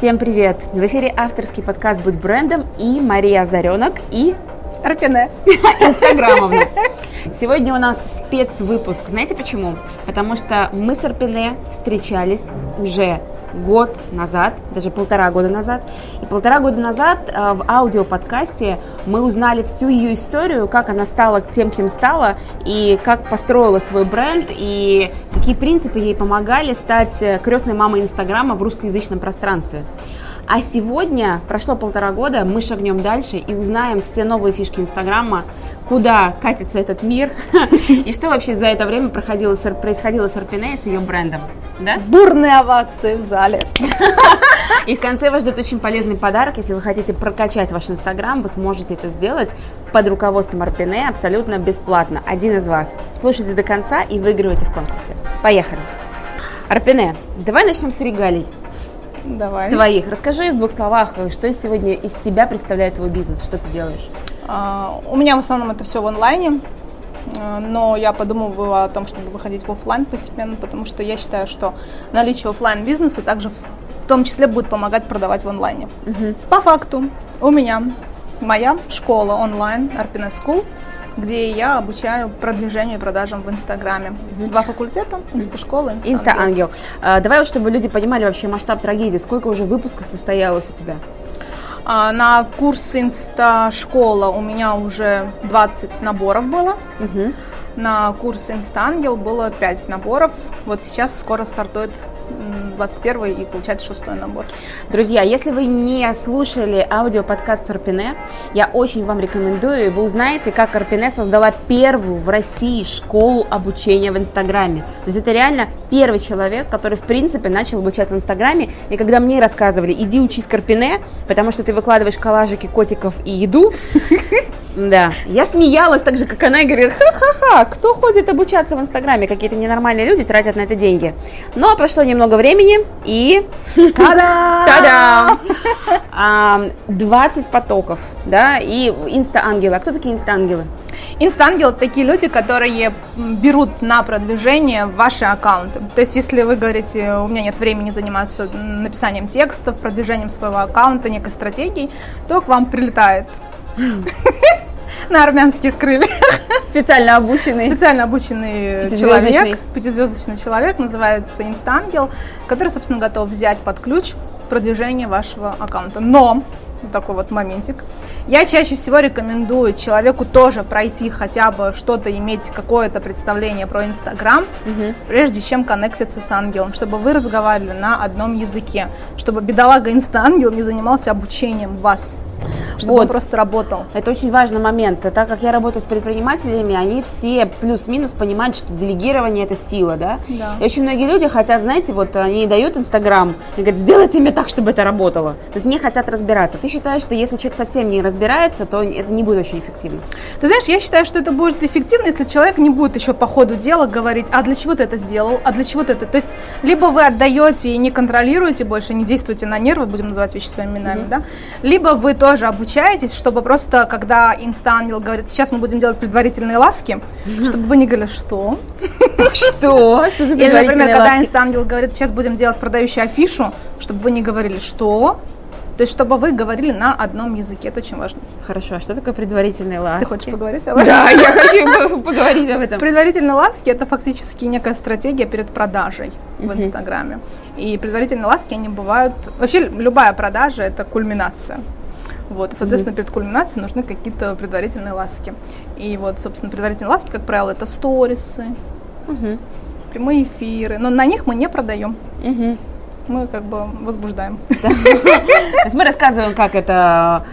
Всем привет! В эфире авторский подкаст «Будь брендом» и Мария Озаренок и Арпине. Инстаграмовна. Сегодня у нас спецвыпуск. Знаете почему? Потому что мы с Арпине встречались уже год назад, даже полтора года назад. И полтора года назад э, в аудиоподкасте мы узнали всю ее историю, как она стала тем, кем стала, и как построила свой бренд, и какие принципы ей помогали стать э, крестной мамой Инстаграма в русскоязычном пространстве. А сегодня, прошло полтора года, мы шагнем дальше и узнаем все новые фишки Инстаграма, куда катится этот мир и что вообще за это время происходило с, происходило с Арпине и с ее брендом. Да? Бурные овации в зале. И в конце вас ждет очень полезный подарок. Если вы хотите прокачать ваш Инстаграм, вы сможете это сделать под руководством Арпине абсолютно бесплатно. Один из вас. Слушайте до конца и выигрывайте в конкурсе. Поехали. Арпине, давай начнем с регалий. Давай. С твоих. Расскажи в двух словах, что сегодня из себя представляет твой бизнес, что ты делаешь? А, у меня в основном это все в онлайне, а, но я подумываю о том, чтобы выходить в офлайн постепенно, потому что я считаю, что наличие офлайн бизнеса также в, том числе будет помогать продавать в онлайне. Угу. По факту у меня моя школа онлайн Arpines School – где я обучаю продвижению и продажам в Инстаграме. Два факультета, инсташкола, инстаангел. Инстаангел. А, давай, чтобы люди понимали вообще масштаб трагедии, сколько уже выпусков состоялось у тебя? А, на курс инста-школа у меня уже 20 наборов было. Угу. На курс Инстангел было 5 наборов. Вот сейчас скоро стартует 21 и получается шестой набор. Друзья, если вы не слушали аудиоподкаст Арпине, я очень вам рекомендую. Вы узнаете, как Арпине создала первую в России школу обучения в Инстаграме. То есть это реально первый человек, который в принципе начал обучать в Инстаграме. И когда мне рассказывали, иди учись Карпине, потому что ты выкладываешь коллажики котиков и еду, да, я смеялась так же, как она, и говорила, ха-ха-ха, кто ходит обучаться в Инстаграме? Какие-то ненормальные люди тратят на это деньги. Но прошло немного времени, и... Та-дам! Та-дам! 20 потоков, да, и инста-ангелы. А кто такие инста-ангелы? Инста-ангелы – такие люди, которые берут на продвижение ваши аккаунты. То есть, если вы говорите, у меня нет времени заниматься написанием текстов, продвижением своего аккаунта, некой стратегией, то к вам прилетает на армянских крыльях. Специально обученный. Специально обученный человек, пятизвездочный человек, называется Инстангел, который, собственно, готов взять под ключ продвижение вашего аккаунта. Но вот такой вот моментик. Я чаще всего рекомендую человеку тоже пройти хотя бы что-то, иметь какое-то представление про Инстаграм, угу. прежде чем коннектиться с ангелом, чтобы вы разговаривали на одном языке, чтобы бедолага Инста-ангел не занимался обучением вас чтобы вот. он просто работал. Это очень важный момент. Так как я работаю с предпринимателями, они все плюс-минус понимают, что делегирование это сила, да? да. И очень многие люди хотят, знаете, вот они дают Инстаграм и говорят, сделайте мне так, чтобы это работало. То есть не хотят разбираться. Ты считаешь, что если человек совсем не разбирается, то это не будет очень эффективно? Ты знаешь, я считаю, что это будет эффективно, если человек не будет еще по ходу дела говорить, а для чего ты это сделал, а для чего ты это. То есть либо вы отдаете и не контролируете больше, не действуете на нервы, будем называть вещи своими именами, mm-hmm. да, либо вы тоже обучаетесь, чтобы просто, когда инста-ангел говорит, сейчас мы будем делать предварительные ласки, чтобы вы не говорили, что? Что? Или, например, когда инста-ангел говорит, сейчас будем делать продающую афишу, чтобы вы не говорили, что? То есть, чтобы вы говорили на одном языке, это очень важно. Хорошо, а что такое предварительные ласки? Ты хочешь поговорить об этом? Да, я хочу поговорить об этом. Предварительные ласки – это фактически некая стратегия перед продажей в Инстаграме. И предварительные ласки, они бывают… Вообще, любая продажа – это кульминация. Вот, и, соответственно, перед кульминацией нужны какие-то предварительные ласки. И вот, собственно, предварительные ласки, как правило, это сторисы, прямые эфиры. Но на них мы не продаем мы как бы возбуждаем. То есть мы рассказываем, как это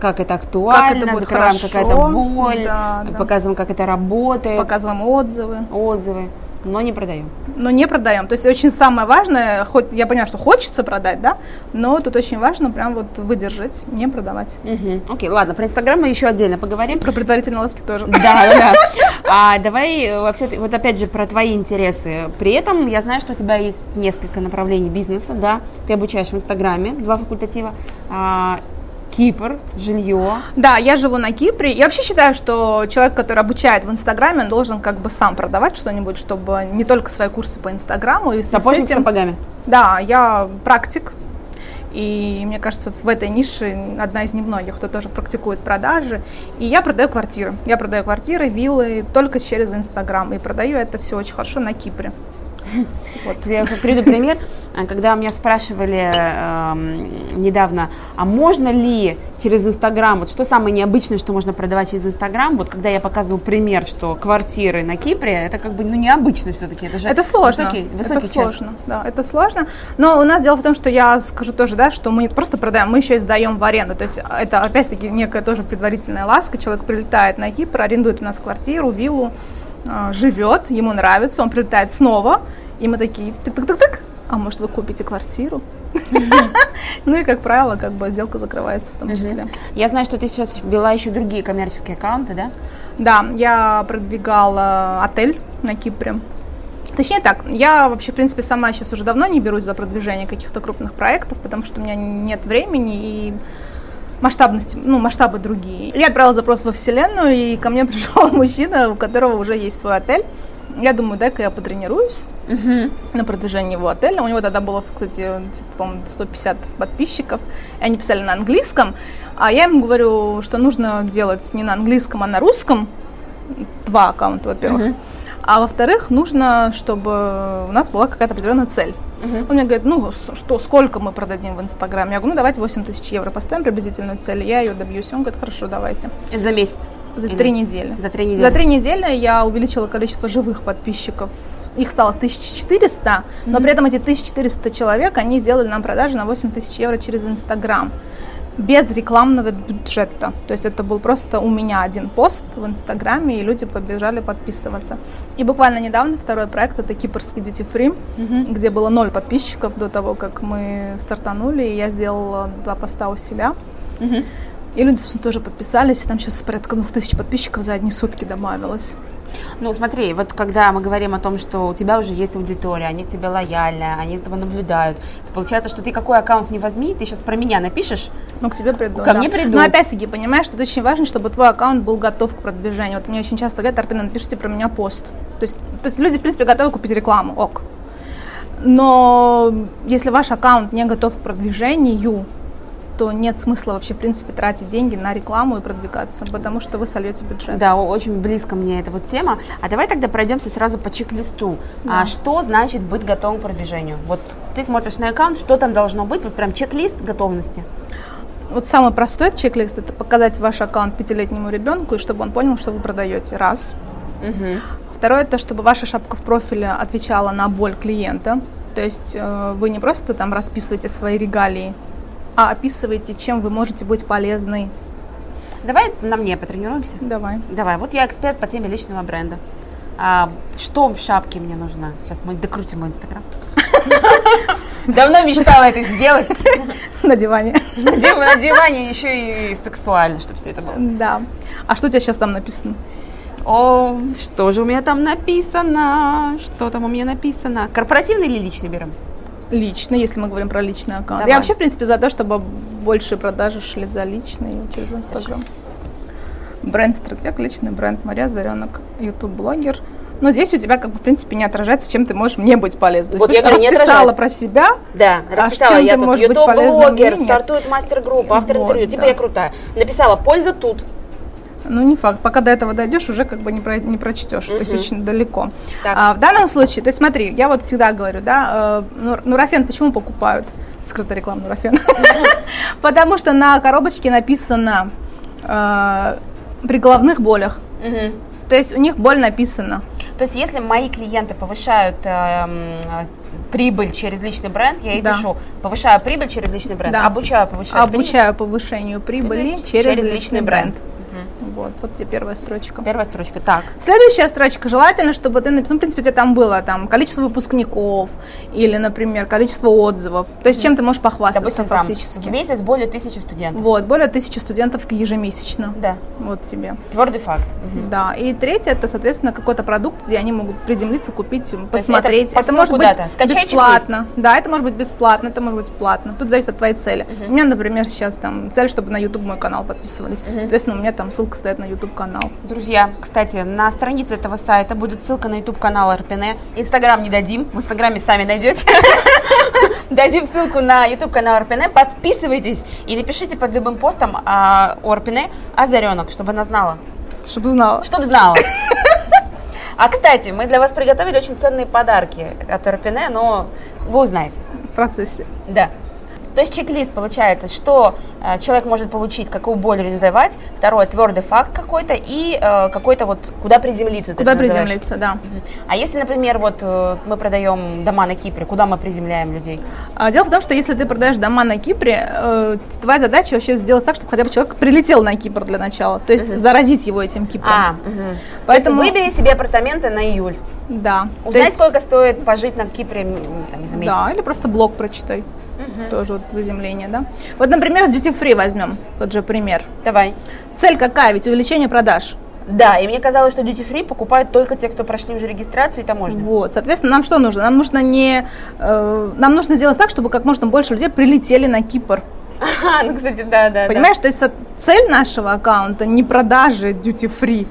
как это актуально, как это закрываем какая-то боль, показываем, как это работает. Показываем отзывы. Отзывы но не продаем. Но не продаем. То есть очень самое важное, хоть я понимаю, что хочется продать, да, но тут очень важно прям вот выдержать, не продавать. Угу. Окей, ладно, про Инстаграм мы еще отдельно поговорим. Про предварительные ласки тоже. Да, да, да. А давай во все, вот опять же про твои интересы. При этом я знаю, что у тебя есть несколько направлений бизнеса, да, ты обучаешь в Инстаграме, два факультатива, а, Кипр, жилье. Да, я живу на Кипре. Я вообще считаю, что человек, который обучает в Инстаграме, он должен как бы сам продавать что-нибудь, чтобы не только свои курсы по Инстаграму. И Сапожник с, этим... сапогами? Да, я практик. И мне кажется, в этой нише одна из немногих, кто тоже практикует продажи. И я продаю квартиры. Я продаю квартиры, виллы только через Инстаграм. И продаю это все очень хорошо на Кипре. Вот. Я приведу пример. Когда меня спрашивали э, недавно, а можно ли через Инстаграм, вот что самое необычное, что можно продавать через Инстаграм, вот когда я показывал пример, что квартиры на Кипре, это как бы ну, необычно все-таки. Это же это сложно. Высокий, высокий это чек. сложно, да, это сложно. Но у нас дело в том, что я скажу тоже, да, что мы не просто продаем, мы еще и сдаем в аренду. То есть это опять-таки некая тоже предварительная ласка. Человек прилетает на Кипр, арендует у нас квартиру, виллу, а, живет, ему нравится, он прилетает снова, и мы такие, тык-тык-тык-тык, а может вы купите квартиру? Ну и, как правило, как бы сделка закрывается в том числе. Я знаю, что ты сейчас вела еще другие коммерческие аккаунты, да? Да, я продвигала отель на Кипре. Точнее так, я вообще, в принципе, сама сейчас уже давно не берусь за продвижение каких-то крупных проектов, потому что у меня нет времени и масштабности, ну, масштабы другие. Я отправила запрос во Вселенную, и ко мне пришел мужчина, у которого уже есть свой отель. Я думаю, дай-ка я потренируюсь uh-huh. на продвижение его отеля. У него тогда было, кстати, по-моему, 150 подписчиков. И они писали на английском. А я им говорю, что нужно делать не на английском, а на русском. Два аккаунта, во-первых. Uh-huh. А во-вторых, нужно, чтобы у нас была какая-то определенная цель. Uh-huh. Он мне говорит, ну что, сколько мы продадим в Инстаграме? Я говорю, ну давайте 8 тысяч евро поставим приблизительную цель, я ее добьюсь. Он говорит, хорошо, давайте. за месяц? За три недели. За три недели. За три недели я увеличила количество живых подписчиков. Их стало 1400, mm-hmm. но при этом эти 1400 человек, они сделали нам продажи на 8000 евро через Инстаграм без рекламного бюджета. То есть это был просто у меня один пост в Инстаграме, и люди побежали подписываться. И буквально недавно второй проект, это кипрский Duty Free, mm-hmm. где было ноль подписчиков до того, как мы стартанули, и я сделала два поста у себя. Mm-hmm. И люди, собственно, тоже подписались, и там сейчас порядка двух тысяч подписчиков за одни сутки добавилось. Ну, смотри, вот когда мы говорим о том, что у тебя уже есть аудитория, они тебе лояльны, они за тобой наблюдают, то получается, что ты какой аккаунт не возьми, ты сейчас про меня напишешь, ну, к тебе приду. Ко да. мне приду. Но опять-таки, понимаешь, что это очень важно, чтобы твой аккаунт был готов к продвижению. Вот мне очень часто говорят, Арпина, напишите про меня пост. То есть, то есть люди, в принципе, готовы купить рекламу, ок. Но если ваш аккаунт не готов к продвижению, то нет смысла вообще, в принципе, тратить деньги на рекламу и продвигаться, потому что вы сольете бюджет. Да, очень близко мне эта вот тема. А давай тогда пройдемся сразу по чек-листу. Да. А что значит быть готовым к продвижению? Вот ты смотришь на аккаунт, что там должно быть? Вот прям чек-лист готовности. Вот самый простой чек-лист – это показать ваш аккаунт пятилетнему ребенку, и чтобы он понял, что вы продаете. Раз. Угу. Второе – это чтобы ваша шапка в профиле отвечала на боль клиента. То есть э, вы не просто там расписываете свои регалии, а описываете, чем вы можете быть полезны. Давай на мне потренируемся. Давай. Давай. Вот я эксперт по теме личного бренда. А, что в шапке мне нужно? Сейчас мы докрутим мой инстаграм. Давно мечтала это сделать. На диване. На диване еще и сексуально, чтобы все это было. Да. А что у тебя сейчас там написано? О, что же у меня там написано? Что там у меня написано? Корпоративный или личный берем? Лично, если мы говорим про личный аккаунт. Давай. Я вообще, в принципе, за то, чтобы больше продажи шли за личный через Инстаграм. Бренд-стратег, личный бренд Мария Заренок, YouTube-блогер. Но здесь у тебя, как бы, в принципе, не отражается, чем ты можешь мне быть полезной. Вот То есть, я говорю, расписала про себя. Да, а расписала. А я тут YouTube-блогер, стартует мастер-группа, автор вот, интервью. Типа да. я крутая. Написала, польза тут. Ну, не факт. Пока до этого дойдешь, уже как бы не, про, не прочтешь. Угу. То есть очень далеко. А, в данном случае, то есть смотри, я вот всегда говорю, да, э, нурофен почему покупают? Скрытая реклама нурофен. Потому что на коробочке написано э, при головных болях. То есть у них боль написана. То есть если мои клиенты повышают э, прибыль через личный бренд, я ей да. пишу, повышаю прибыль через личный бренд, да. обучаю повышению Обучаю повышению прибыли через, через личный, личный бренд. бренд. Вот, вот тебе первая строчка. Первая строчка, так. Следующая строчка. Желательно, чтобы ты написал, ну, в принципе, у тебя там было там количество выпускников или, например, количество отзывов. То есть, чем ты можешь похвастаться Допустим, фактически. Там, в месяц более тысячи студентов. Вот, более тысячи студентов ежемесячно. Да. Вот тебе. Твердый факт. Угу. Да. И третье, это, соответственно, какой-то продукт, где они могут приземлиться, купить, посмотреть. это, это может быть Скачай бесплатно. Да, это может быть бесплатно, это может быть платно. Тут зависит от твоей цели. Угу. У меня, например, сейчас там цель, чтобы на YouTube мой канал подписывались. Угу. Соответственно, у меня там ссылка стоят на YouTube канал. Друзья, кстати, на странице этого сайта будет ссылка на YouTube канал Арпине. Инстаграм не дадим, в Инстаграме сами найдете. Дадим ссылку на YouTube канал Арпине. Подписывайтесь и напишите под любым постом а, у Арпине Озаренок, чтобы она знала. Чтобы знала. Чтобы знала. А, кстати, мы для вас приготовили очень ценные подарки от Арпине, но вы узнаете. В процессе. Да. То есть чек-лист получается, что э, человек может получить, какую боль реализовать, второе, твердый факт какой-то и э, какой-то вот, куда приземлиться. Куда приземлиться, да. А если, например, вот э, мы продаем дома на Кипре, куда мы приземляем людей? А, дело в том, что если ты продаешь дома на Кипре, э, твоя задача вообще сделать так, чтобы хотя бы человек прилетел на Кипр для начала, то есть угу. заразить его этим Кипром. А, угу. Поэтому выбери себе апартаменты на июль. Да. Узнать, есть... сколько стоит пожить на Кипре там, за месяц. Да, или просто блог прочитай угу. тоже вот заземление, да. Вот, например, с duty free возьмем, тот же пример. Давай. Цель какая? Ведь увеличение продаж. Да, и мне казалось, что duty free покупают только те, кто прошли уже регистрацию и таможню. Вот, соответственно, нам что нужно? Нам нужно не, э, нам нужно сделать так, чтобы как можно больше людей прилетели на Кипр. Ага, ну, кстати, да, да. Понимаешь, да. то есть цель нашего аккаунта не продажи duty free.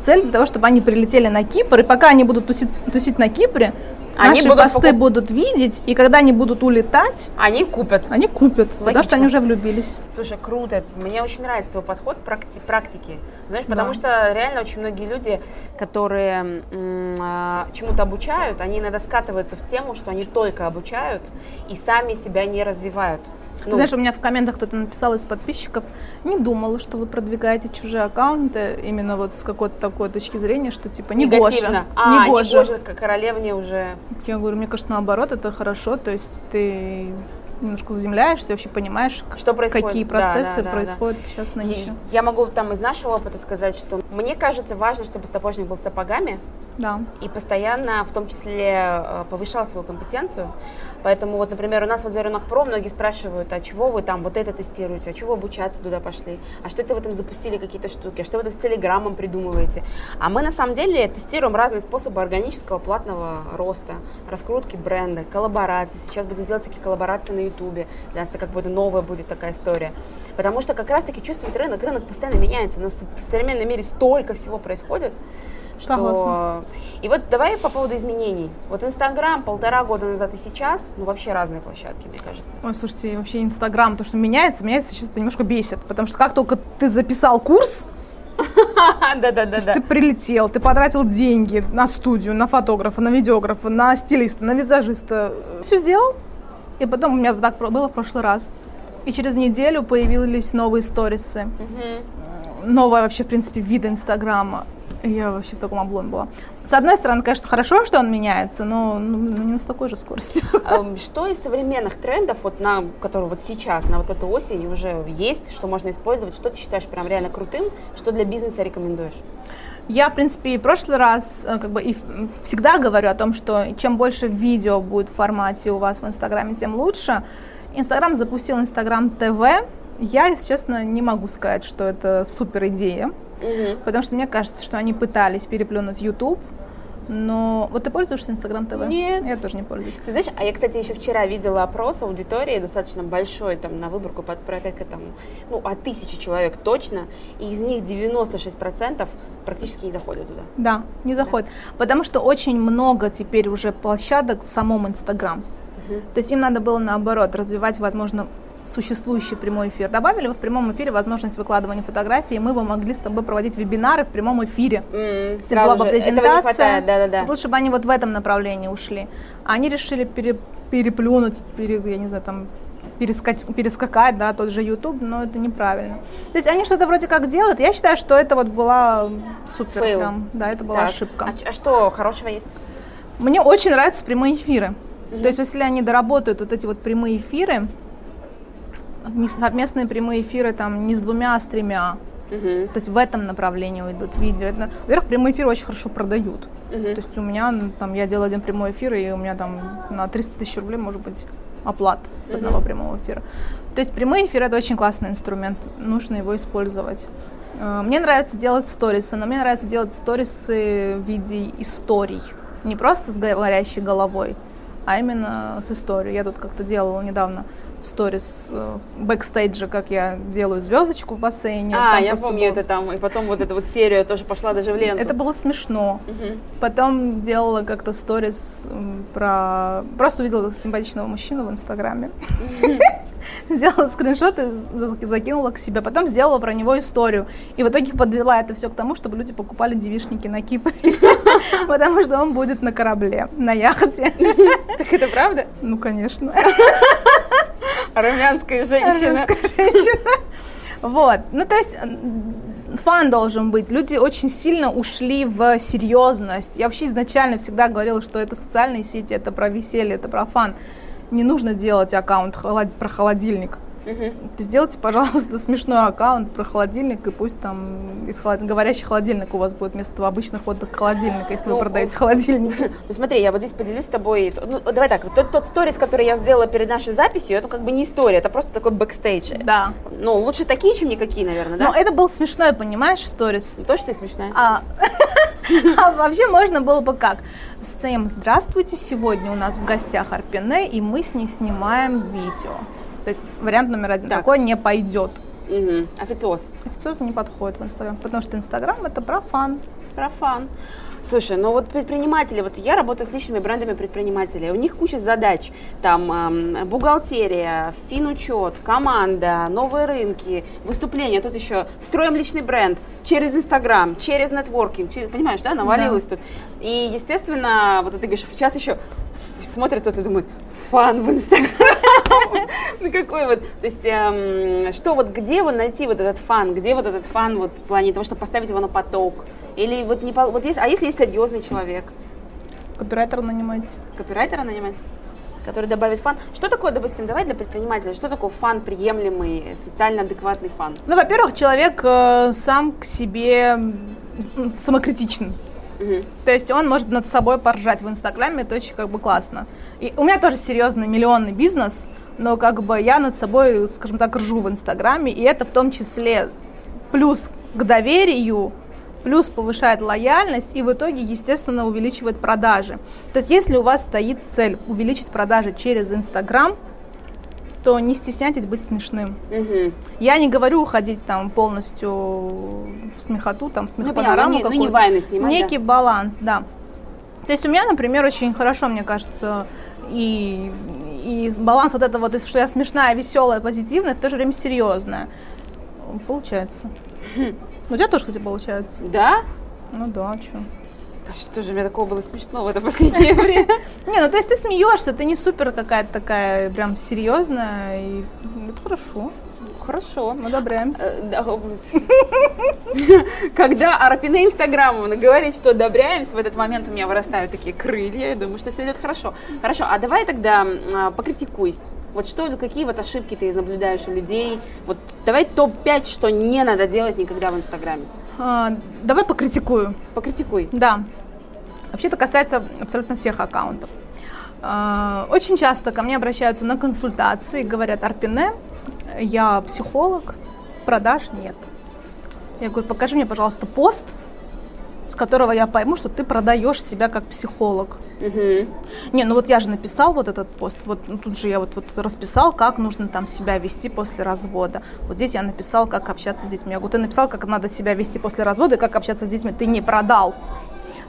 Цель для того, чтобы они прилетели на Кипр, и пока они будут тусить, тусить на Кипре, они Наши будут посты покуп... будут видеть, и когда они будут улетать, они купят. Они купят, Логично. потому что они уже влюбились. Слушай, круто. Мне очень нравится твой подход практи- практики. Знаешь, потому да. что реально очень многие люди, которые м- чему-то обучают, они иногда скатываются в тему, что они только обучают и сами себя не развивают. Ну. Знаешь, у меня в комментах кто-то написал из подписчиков, не думала, что вы продвигаете чужие аккаунты именно вот с какой-то такой точки зрения, что типа не Негативно. А, не гоже. Не гоже, королевне уже. Я говорю, мне кажется, наоборот, это хорошо, то есть ты немножко заземляешься, вообще понимаешь, что происходит? какие процессы да, да, да, происходят да. сейчас на ниче. Я могу там из нашего опыта сказать, что мне кажется важно, чтобы сапожник был сапогами, да. и постоянно, в том числе, э, повышал свою компетенцию. Поэтому вот, например, у нас вот за рынок про многие спрашивают, а чего вы там вот это тестируете, а чего обучаться туда пошли, а что это вы там запустили какие-то штуки, а что вы там с телеграммом придумываете. А мы на самом деле тестируем разные способы органического платного роста, раскрутки бренда, коллаборации. Сейчас будем делать такие коллаборации на ютубе, для нас это как бы новая будет такая история. Потому что как раз-таки чувствует рынок, рынок постоянно меняется, у нас в современном мире столько всего происходит, что... Согласна. И вот давай по поводу изменений. Вот Инстаграм полтора года назад и сейчас, ну вообще разные площадки, мне кажется. Ой, слушайте, вообще Инстаграм, то, что меняется, меняется сейчас это немножко бесит, потому что как только ты записал курс, Да-да-да. Ты прилетел, ты потратил деньги на студию, на фотографа, на видеографа, на стилиста, на визажиста. Все сделал. И потом у меня так было в прошлый раз. И через неделю появились новые сторисы. Новая вообще, в принципе, вид Инстаграма. Я вообще в таком обломе была. С одной стороны, конечно, хорошо, что он меняется, но ну, не с такой же скоростью. А, что из современных трендов, вот на, которые вот сейчас, на вот эту осень уже есть, что можно использовать, что ты считаешь прям реально крутым, что для бизнеса рекомендуешь? Я, в принципе, и в прошлый раз э, как бы и всегда говорю о том, что чем больше видео будет в формате у вас в Инстаграме, тем лучше. Инстаграм запустил Инстаграм ТВ. Я, если честно, не могу сказать, что это супер идея. Угу. Потому что мне кажется, что они пытались переплюнуть YouTube, но вот ты пользуешься Инстаграм ТВ? Нет. Я тоже не пользуюсь. Ты знаешь, а я, кстати, еще вчера видела опрос аудитории достаточно большой, там, на выборку под порядка, там, ну, от тысячи человек точно, и из них 96% практически не заходят туда. Да, не заходят. Да. Потому что очень много теперь уже площадок в самом Инстаграм. Угу. То есть им надо было, наоборот, развивать, возможно, существующий прямой эфир. Добавили вы в прямом эфире возможность выкладывания фотографий, и мы бы могли с тобой проводить вебинары в прямом эфире. Mm, была бы презентация. Да, да, да. Лучше бы они вот в этом направлении ушли. Они решили пере, переплюнуть, пере, я не знаю, там перескать, перескакать, да, тот же YouTube, но это неправильно. То есть они что-то вроде как делают. Я считаю, что это вот была супер Фейл. прям, да, это была так. ошибка. А, а что хорошего есть? Мне очень нравятся прямые эфиры. Mm-hmm. То есть если они доработают вот эти вот прямые эфиры, не совместные прямые эфиры там не с двумя, а с тремя. Uh-huh. То есть в этом направлении уйдут видео. Это, во-первых, прямые эфиры очень хорошо продают. Uh-huh. То есть у меня ну, там я делаю один прямой эфир, и у меня там на 300 тысяч рублей может быть оплат с одного uh-huh. прямого эфира. То есть прямые эфиры это очень классный инструмент, нужно его использовать. Э, мне нравится делать сторисы, но мне нравится делать сторисы в виде историй. Не просто с говорящей головой, а именно с историей. Я тут как-то делала недавно сторис э, бэкстейджа, как я делаю звездочку в бассейне. А, я помню было... это там, и потом вот эта вот серия тоже пошла даже в ленту. Это было смешно. Угу. Потом делала как-то сторис про... Просто увидела симпатичного мужчину в Инстаграме. Сделала скриншоты, закинула к себе. Потом сделала про него историю. И в итоге подвела это все к тому, чтобы люди покупали девишники на Кипре. Потому что он будет на корабле, на яхте. Так это правда? Ну, конечно. Армянская женщина. Женщина. Вот. Ну, то есть фан должен быть. Люди очень сильно ушли в серьезность. Я вообще изначально всегда говорила, что это социальные сети, это про веселье, это про фан. Не нужно делать аккаунт про холодильник. Угу. Сделайте, пожалуйста, смешной аккаунт про холодильник, и пусть там из холод... говорящий холодильник у вас будет вместо обычных вот холодильника, если ну, вы продаете холодильники. Ну смотри, я вот здесь поделюсь с тобой. Ну, давай так, тот, тот сторис, который я сделала перед нашей записью, это как бы не история, это просто такой бэкстейдж. Да. Ну, лучше такие, чем никакие, наверное, да? Но это был смешной, понимаешь, сторис. Точно смешная? А, а вообще можно было бы как? Всем здравствуйте, сегодня у нас в гостях Арпине, и мы с ней снимаем видео. То есть вариант номер один. Так. Такой не пойдет. Угу. Официоз. Официоз не подходит в Инстаграм, потому что Инстаграм это про фан. Про фан. Слушай, ну вот предприниматели, вот я работаю с личными брендами предпринимателей, у них куча задач, там эм, бухгалтерия, финучет, команда, новые рынки, выступления, тут еще строим личный бренд через Инстаграм, через нетворкинг, через, понимаешь, да, навалилось да. тут. И, естественно, вот ты говоришь, сейчас еще смотрит кто-то и думает, fun в Инстаграм. Ну какой вот, то есть, эм, что вот, где вот найти вот этот fun, где вот этот fun вот в плане того, чтобы поставить его на поток? Или вот не, вот есть, а если есть серьезный человек? Копирайтера нанимать. Копирайтера нанимать? который добавит fun. Что такое, допустим, давай для предпринимателя, что такое fun приемлемый, социально адекватный fun? Ну, во-первых, человек э, сам к себе самокритичен. Угу. То есть он может над собой поржать в Инстаграме, это очень как бы классно. И у меня тоже серьезный миллионный бизнес, но как бы я над собой, скажем так, ржу в Инстаграме, и это в том числе плюс к доверию, плюс повышает лояльность и в итоге, естественно, увеличивает продажи. То есть если у вас стоит цель увеличить продажи через Инстаграм, то не стесняйтесь быть смешным. Угу. Я не говорю уходить там полностью в смехоту, там, смехопанораму ну, ну, не, ну, не снимать, Некий да. баланс, да. То есть у меня, например, очень хорошо, мне кажется, и, и баланс вот это вот, что я смешная, веселая, позитивная, в то же время серьезная. Получается. Хм. У тебя тоже, кстати, получается. Да? Ну да, что. Да что же, у меня такого было смешного это последнее время. Не, ну то есть ты смеешься, ты не супер какая-то такая прям серьезная, и это хорошо. Хорошо. Мы одобряемся. Э, Когда Арпина Инстаграмовна говорит, что одобряемся, в этот момент у меня вырастают такие крылья, я думаю, что все идет хорошо. Хорошо, а давай тогда а, покритикуй. Вот что, какие вот ошибки ты наблюдаешь у людей? Вот давай топ-5, что не надо делать никогда в Инстаграме. А, давай покритикую. Покритикуй. Да. Вообще это касается абсолютно всех аккаунтов. А, очень часто ко мне обращаются на консультации, говорят, Арпине, я психолог, продаж нет. Я говорю, покажи мне, пожалуйста, пост, с которого я пойму, что ты продаешь себя как психолог. Угу. Не, ну вот я же написал вот этот пост, вот ну, тут же я вот, вот расписал, как нужно там себя вести после развода. Вот здесь я написал, как общаться с детьми. Я говорю, ты написал, как надо себя вести после развода и как общаться с детьми, ты не продал.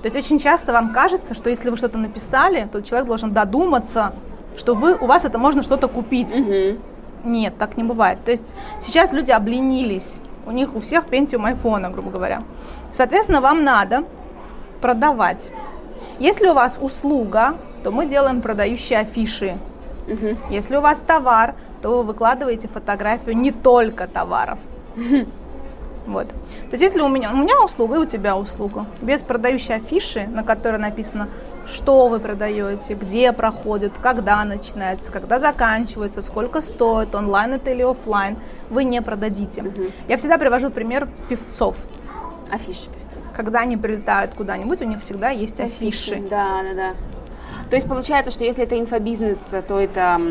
То есть очень часто вам кажется, что если вы что-то написали, то человек должен додуматься, что вы, у вас это можно что-то купить. Угу. Нет, так не бывает. То есть сейчас люди обленились. У них у всех пентиум айфона, грубо говоря. Соответственно, вам надо продавать. Если у вас услуга, то мы делаем продающие афиши. Угу. Если у вас товар, то вы выкладываете фотографию не только товара. Вот. То есть если у меня, у меня услуга и у тебя услуга, без продающей афиши, на которой написано, что вы продаете, где проходит, когда начинается, когда заканчивается, сколько стоит, онлайн это или офлайн, вы не продадите. Угу. Я всегда привожу пример певцов. Афиши Когда они прилетают куда-нибудь, у них всегда есть афиши. афиши. Да, да, да. То есть получается, что если это инфобизнес, то это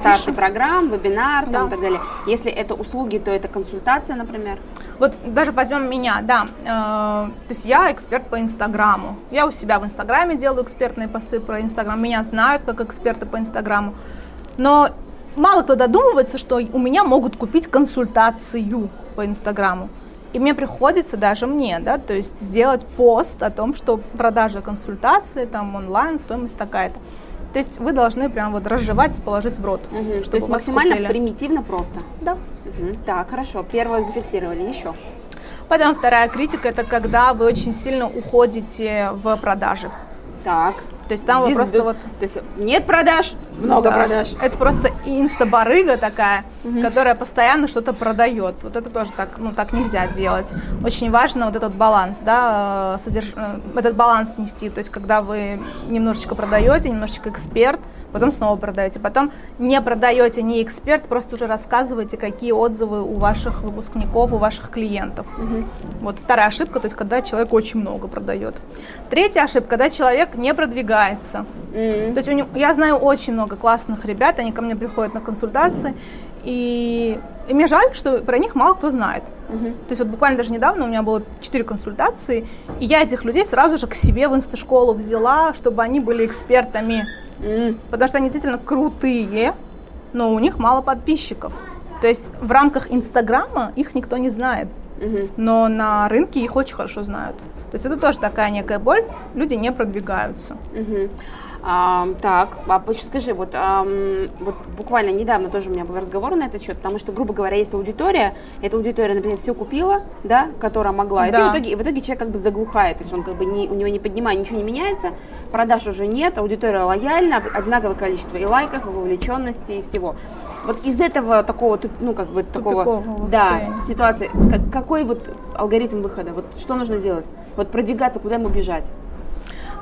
старты программ, вебинар там, да. и так далее. Если это услуги, то это консультация, например. Вот даже возьмем меня, да. Э, то есть я эксперт по Инстаграму. Я у себя в Инстаграме делаю экспертные посты про Инстаграм. Меня знают как эксперта по Инстаграму. Но мало кто додумывается, что у меня могут купить консультацию по Инстаграму. И мне приходится даже мне, да, то есть сделать пост о том, что продажа консультации, там онлайн, стоимость такая-то. То есть вы должны прям вот разжевать и положить в рот. Угу, то есть максимально купили. примитивно просто. Да. Угу. Так, хорошо. Первое зафиксировали. Еще. Потом вторая критика это когда вы очень сильно уходите в продажи. Так. То есть там вы просто вот... То есть нет продаж, много да. продаж. Это просто инста-барыга такая, угу. которая постоянно что-то продает. Вот это тоже так, ну, так нельзя делать. Очень важно вот этот баланс, да, э, содерж... Э, этот баланс нести. То есть когда вы немножечко продаете, немножечко эксперт, потом снова продаете, потом не продаете, не эксперт, просто уже рассказываете, какие отзывы у ваших выпускников, у ваших клиентов. Угу. Вот вторая ошибка, то есть когда человек очень много продает. Третья ошибка, когда человек не продвигается. mm То есть у него, я знаю очень много классных ребят, они ко мне приходят на консультации, и, и мне жаль, что про них мало кто знает. Угу. То есть вот буквально даже недавно у меня было 4 консультации, и я этих людей сразу же к себе в инсташколу взяла, чтобы они были экспертами Mm. Потому что они действительно крутые, но у них мало подписчиков. То есть в рамках Инстаграма их никто не знает, mm-hmm. но на рынке их очень хорошо знают. То есть это тоже такая некая боль, люди не продвигаются. Mm-hmm. А, так, а скажи, вот, а, вот буквально недавно тоже у меня был разговор на этот счет, потому что, грубо говоря, есть аудитория, эта аудитория, например, все купила, да, которая могла, да. и в итоге, в итоге человек как бы заглухает, то есть он как бы не, у него не поднимает, ничего не меняется, продаж уже нет, аудитория лояльна, одинаковое количество и лайков, и вовлеченности, и всего. Вот из этого такого, ну, как бы такого, да, ситуации, как, какой вот алгоритм выхода, вот что нужно делать? Вот продвигаться, куда ему бежать?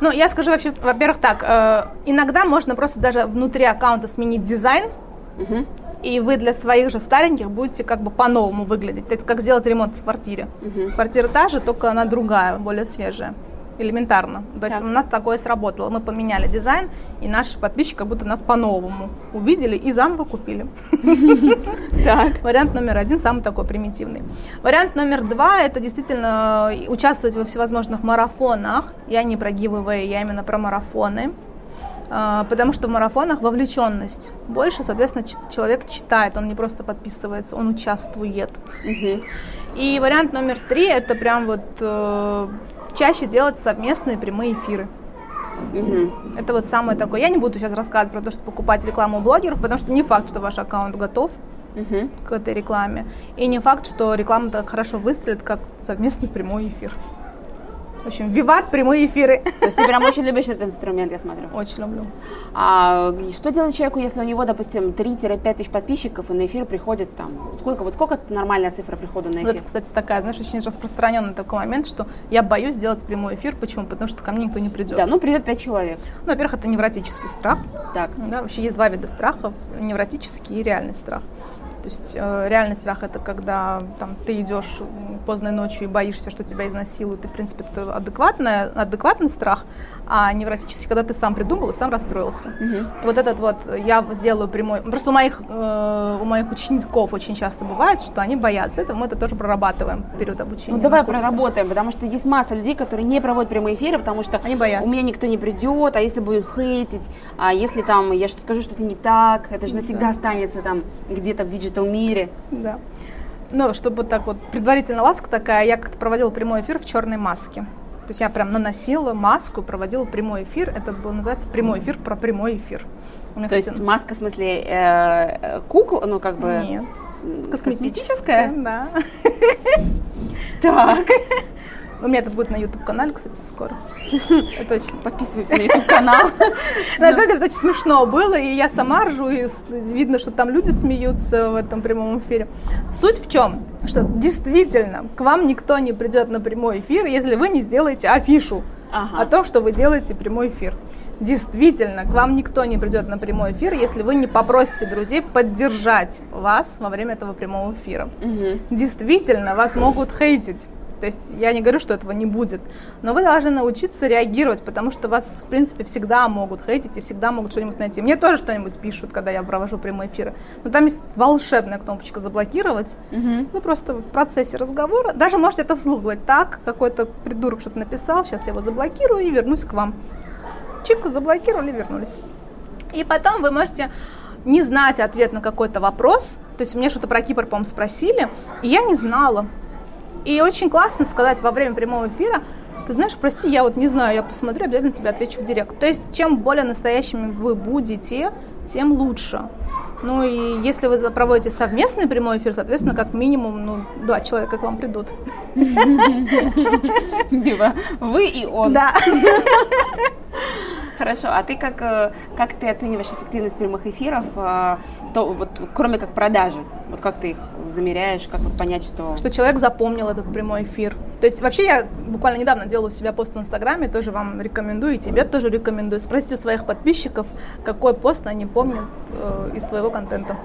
Ну, я скажу вообще, во-первых, так, э, иногда можно просто даже внутри аккаунта сменить дизайн, угу. и вы для своих же стареньких будете как бы по-новому выглядеть. Это как сделать ремонт в квартире. Угу. Квартира та же, только она другая, более свежая элементарно. То есть так. у нас такое сработало. Мы поменяли дизайн, и наши подписчики как будто нас по-новому увидели и заново купили. Так. Вариант номер один, самый такой примитивный. Вариант номер два, это действительно участвовать во всевозможных марафонах. Я не про giveaway, я именно про марафоны. А, потому что в марафонах вовлеченность больше, соответственно, человек читает, он не просто подписывается, он участвует. И вариант номер три, это прям вот э, чаще делать совместные прямые эфиры. Угу. Это вот самое такое. Я не буду сейчас рассказывать про то, что покупать рекламу у блогеров, потому что не факт, что ваш аккаунт готов угу. к этой рекламе. И не факт, что реклама так хорошо выстрелит, как совместный прямой эфир. В общем, виват, прямые эфиры. То есть ты прям очень любишь этот инструмент, я смотрю. Очень люблю. А что делать человеку, если у него, допустим, 3-5 тысяч подписчиков, и на эфир приходит там, сколько, вот сколько нормальная цифра прихода на эфир? Вот кстати, такая, знаешь, очень распространенный такой момент, что я боюсь сделать прямой эфир. Почему? Потому что ко мне никто не придет. Да, ну придет 5 человек. Ну, во-первых, это невротический страх. Так. Да, вообще есть два вида страхов, невротический и реальный страх. То есть э, реальный страх это когда там, ты идешь поздной ночью и боишься, что тебя изнасилуют. И, в принципе, это адекватный, адекватный страх, а невротический, когда ты сам придумал и сам расстроился. Угу. Вот этот вот я сделаю прямой... Просто у моих, э, у моих учеников очень часто бывает, что они боятся этого. Мы это тоже прорабатываем в период обучения. Ну давай проработаем, потому что есть масса людей, которые не проводят прямые эфиры, потому что они боятся. у меня никто не придет, а если будет хейтить, а если там я что-то скажу что-то не так, это же навсегда да. останется там где-то в digital мире. Да. Ну, чтобы так вот предварительно ласка такая, я как-то проводила прямой эфир в черной маске. То есть я прям наносила маску, проводила прямой эфир. Это был называется прямой эфир про прямой эфир. То кстати, есть маска, в смысле, э, кукол, ну как бы... Нет. Косметическая? Да. Так. У меня это будет на YouTube-канале, кстати, скоро. Это очень... Подписываемся на YouTube-канал. На самом деле, это очень смешно было, и я сама ржу, и видно, что там люди смеются в этом прямом эфире. Суть в чем? Что действительно, к вам никто не придет на прямой эфир, если вы не сделаете афишу о том, что вы делаете прямой эфир. Действительно, к вам никто не придет на прямой эфир, если вы не попросите друзей поддержать вас во время этого прямого эфира. Угу. Действительно, вас могут хейтить То есть я не говорю, что этого не будет, но вы должны научиться реагировать, потому что вас, в принципе, всегда могут хейтить и всегда могут что-нибудь найти. Мне тоже что-нибудь пишут, когда я провожу прямые эфиры. Но там есть волшебная кнопочка заблокировать. Угу. Вы просто в процессе разговора, даже можете это вслух говорить, так, какой-то придурок что-то написал, сейчас я его заблокирую и вернусь к вам. Чик, заблокировали, вернулись. И потом вы можете не знать ответ на какой-то вопрос. То есть мне что-то про Кипр, по-моему, спросили, и я не знала. И очень классно сказать во время прямого эфира, ты знаешь, прости, я вот не знаю, я посмотрю, обязательно тебе отвечу в директ. То есть чем более настоящими вы будете, тем лучше. Ну и если вы проводите совместный прямой эфир, соответственно, как минимум, ну, два человека к вам придут. Вы и он. Да. Хорошо, а ты как, э, как ты оцениваешь эффективность прямых эфиров, э, то, вот, кроме как продажи? Вот как ты их замеряешь, как вот понять, что... Что человек запомнил этот прямой эфир. То есть вообще я буквально недавно делала у себя пост в Инстаграме, тоже вам рекомендую, и тебе тоже рекомендую. Спросите у своих подписчиков, какой пост они помнят э, из твоего контента.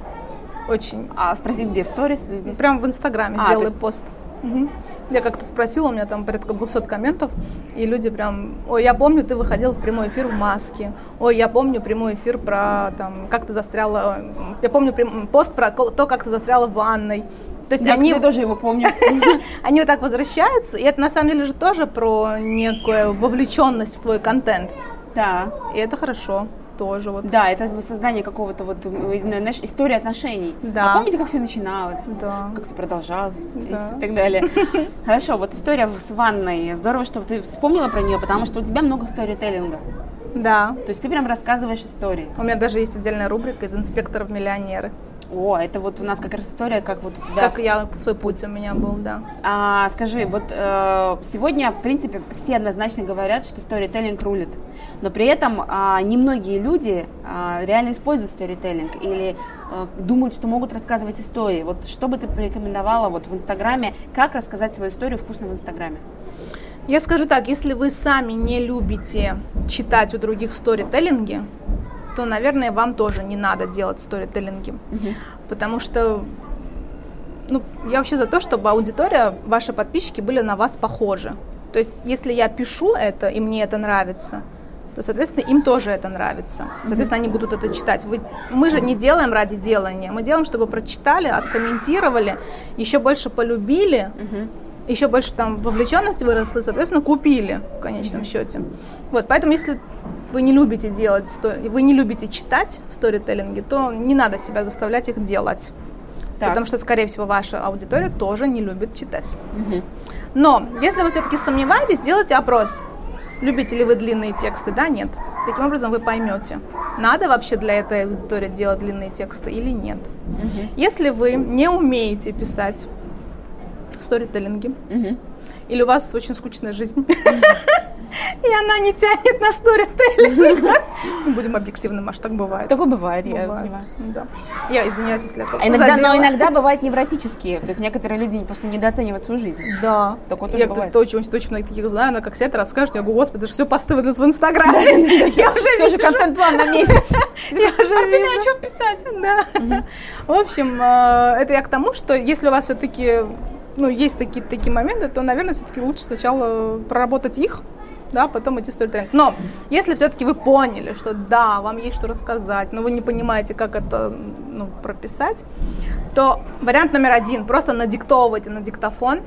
Очень. А спросить где, в сторис? Прям в Инстаграме а, сделай есть... пост. Угу. Я как-то спросила, у меня там порядка 200 комментов, и люди прям, ой, я помню, ты выходил в прямой эфир в маске, ой, я помню прямой эфир про, там, как ты застряла, я помню пост про то, как ты застряла в ванной. То есть я, они тоже его помню. они вот так возвращаются, и это на самом деле же тоже про некую вовлеченность в твой контент. Да. И это хорошо тоже вот. Да, это создание какого-то вот, знаешь, истории отношений. Да. А помните, как все начиналось? Да. Как все продолжалось да. и так далее. Хорошо, вот история с ванной. Здорово, что ты вспомнила про нее, потому что у тебя много сторителлинга. Да. То есть ты прям рассказываешь истории. У меня даже есть отдельная рубрика из инспекторов миллионеры. О, это вот у нас как раз история, как вот у тебя. Как я свой путь у меня был, да. А, скажи, вот э, сегодня, в принципе, все однозначно говорят, что сторителлинг рулит, но при этом э, немногие люди э, реально используют сторителлинг или э, думают, что могут рассказывать истории. Вот что бы ты порекомендовала вот в Инстаграме, как рассказать свою историю вкусно в Инстаграме? Я скажу так, если вы сами не любите читать у других сторителлинги, то, наверное, вам тоже не надо делать сторителлинги. Угу. Потому что ну, я вообще за то, чтобы аудитория, ваши подписчики были на вас похожи. То есть, если я пишу это, и мне это нравится, то, соответственно, им тоже это нравится. Соответственно, mm-hmm. они будут это читать. Вы, мы же не делаем ради делания. Мы делаем, чтобы прочитали, откомментировали, еще больше полюбили, mm-hmm. еще больше там вовлеченности выросла, соответственно, купили в конечном mm-hmm. счете. Вот, поэтому, если вы не любите делать, вы не любите читать сторителлинги, то не надо себя заставлять их делать. Так. Потому что, скорее всего, ваша аудитория тоже не любит читать. Угу. Но если вы все-таки сомневаетесь, сделайте опрос. Любите ли вы длинные тексты? Да, нет. Таким образом вы поймете, надо вообще для этой аудитории делать длинные тексты или нет. Угу. Если вы не умеете писать сторителлинги, угу. или у вас очень скучная жизнь, и она не тянет на сторителлинг. Будем объективным, аж так бывает. Такое бывает, я понимаю. Да. Я извиняюсь, если это а иногда, Но иногда бывают невротические, то есть некоторые люди просто недооценивают свою жизнь. Да. Такое тоже я бывает. Точно, точно много таких знаю, она как это расскажет, я говорю, господи, все посты выйдут в Инстаграме. Я уже Все же контент-план на месяц. Я уже вижу. о чем писать. Да. В общем, э, это я к тому, что если у вас все-таки ну, есть такие, такие моменты, то, наверное, все-таки лучше сначала проработать их, да, потом идти сторителлинг. Но если все-таки вы поняли, что да, вам есть что рассказать, но вы не понимаете, как это ну, прописать, то вариант номер один, просто надиктовывайте на диктофон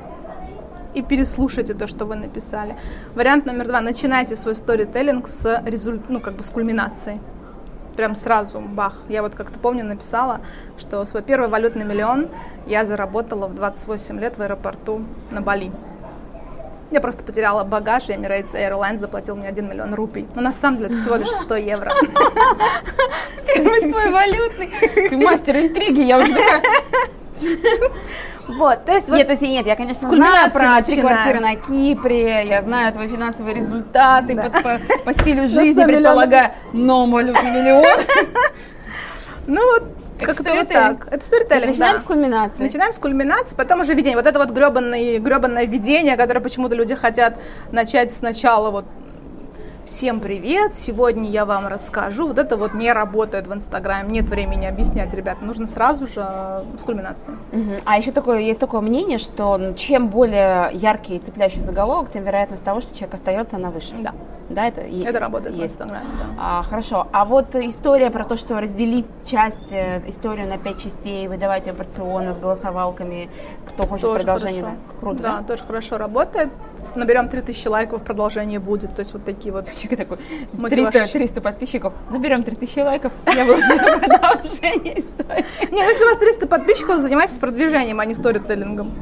и переслушайте то, что вы написали. Вариант номер два, начинайте свой сторителлинг с результ, ну, как бы с кульминацией. Прям сразу, бах. Я вот как-то помню написала, что свой первый валютный миллион я заработала в 28 лет в аэропорту на Бали. Я просто потеряла багаж, и Emirates Airlines заплатил мне 1 миллион рупий. Но на самом деле это всего лишь 100 евро. Первый свой валютный. Ты мастер интриги, я уже такая... Вот, то есть... Нет, вот, если нет, я, конечно, знаю про три квартиры на Кипре, я знаю твои финансовые результаты да. по, по, по стилю жизни, предполагаю, но валютный миллион. Ну, вот как это вот так. Это сторителлинг, Начинаем да. с кульминации. Начинаем с кульминации, потом уже видение. Вот это вот гребанное, гребанное видение, которое почему-то люди хотят начать сначала вот Всем привет! Сегодня я вам расскажу. Вот это вот не работает в Инстаграме, нет времени объяснять, ребята. Нужно сразу же э, с кульминацией. Угу. А еще такое, есть такое мнение, что чем более яркий и цепляющий заголовок, тем вероятность того, что человек остается, она выше. Да. Да, это, это работает есть. в Инстаграме, да. А, хорошо. А вот история про то, что разделить часть, э, историю на пять частей, выдавать порционно с голосовалками, кто хочет тоже продолжение. Хорошо. Круто, да, да, тоже хорошо работает. Наберем 3000 лайков, продолжение будет. То есть вот такие вот подписчик такой, 300, 300 подписчиков, наберем 3000 лайков, я выложу продолжение истории. Не, ну если у вас 300 подписчиков, занимайтесь продвижением, а не сторителлингом.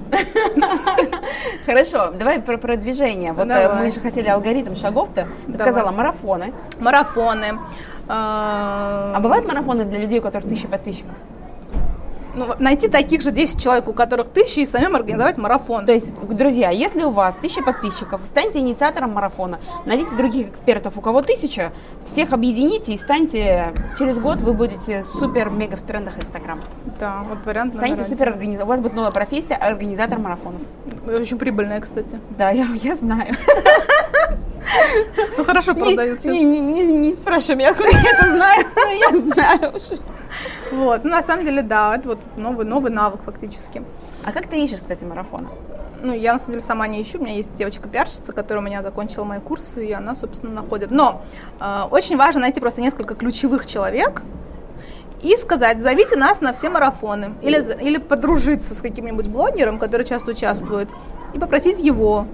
Хорошо, давай про продвижение. Вот э, мы же хотели алгоритм шагов-то. Ты сказала марафоны. Марафоны. А бывают марафоны для людей, у которых тысяча подписчиков? Ну, найти таких же 10 человек, у которых тысячи, и самим организовать марафон. То есть, друзья, если у вас тысяча подписчиков, станьте инициатором марафона, найдите других экспертов, у кого тысяча, всех объедините и станьте, через год вы будете супер-мега в трендах Инстаграм. Да, вот вариант Станьте супер организатором. У вас будет новая профессия, организатор марафонов. Очень прибыльная, кстати. Да, я, я знаю. Ну хорошо продают не, не, не, не спрашивай меня, откуда я это знаю, но я знаю уже. Вот, ну на самом деле, да, это вот новый, новый навык фактически. А как ты ищешь, кстати, марафоны? Ну, я на самом деле сама не ищу. У меня есть девочка-пиарщица, которая у меня закончила мои курсы, и она, собственно, находит. Но э, очень важно найти просто несколько ключевых человек, и сказать, зовите нас на все марафоны. Или, или подружиться с каким-нибудь блогером, который часто участвует, и попросить его.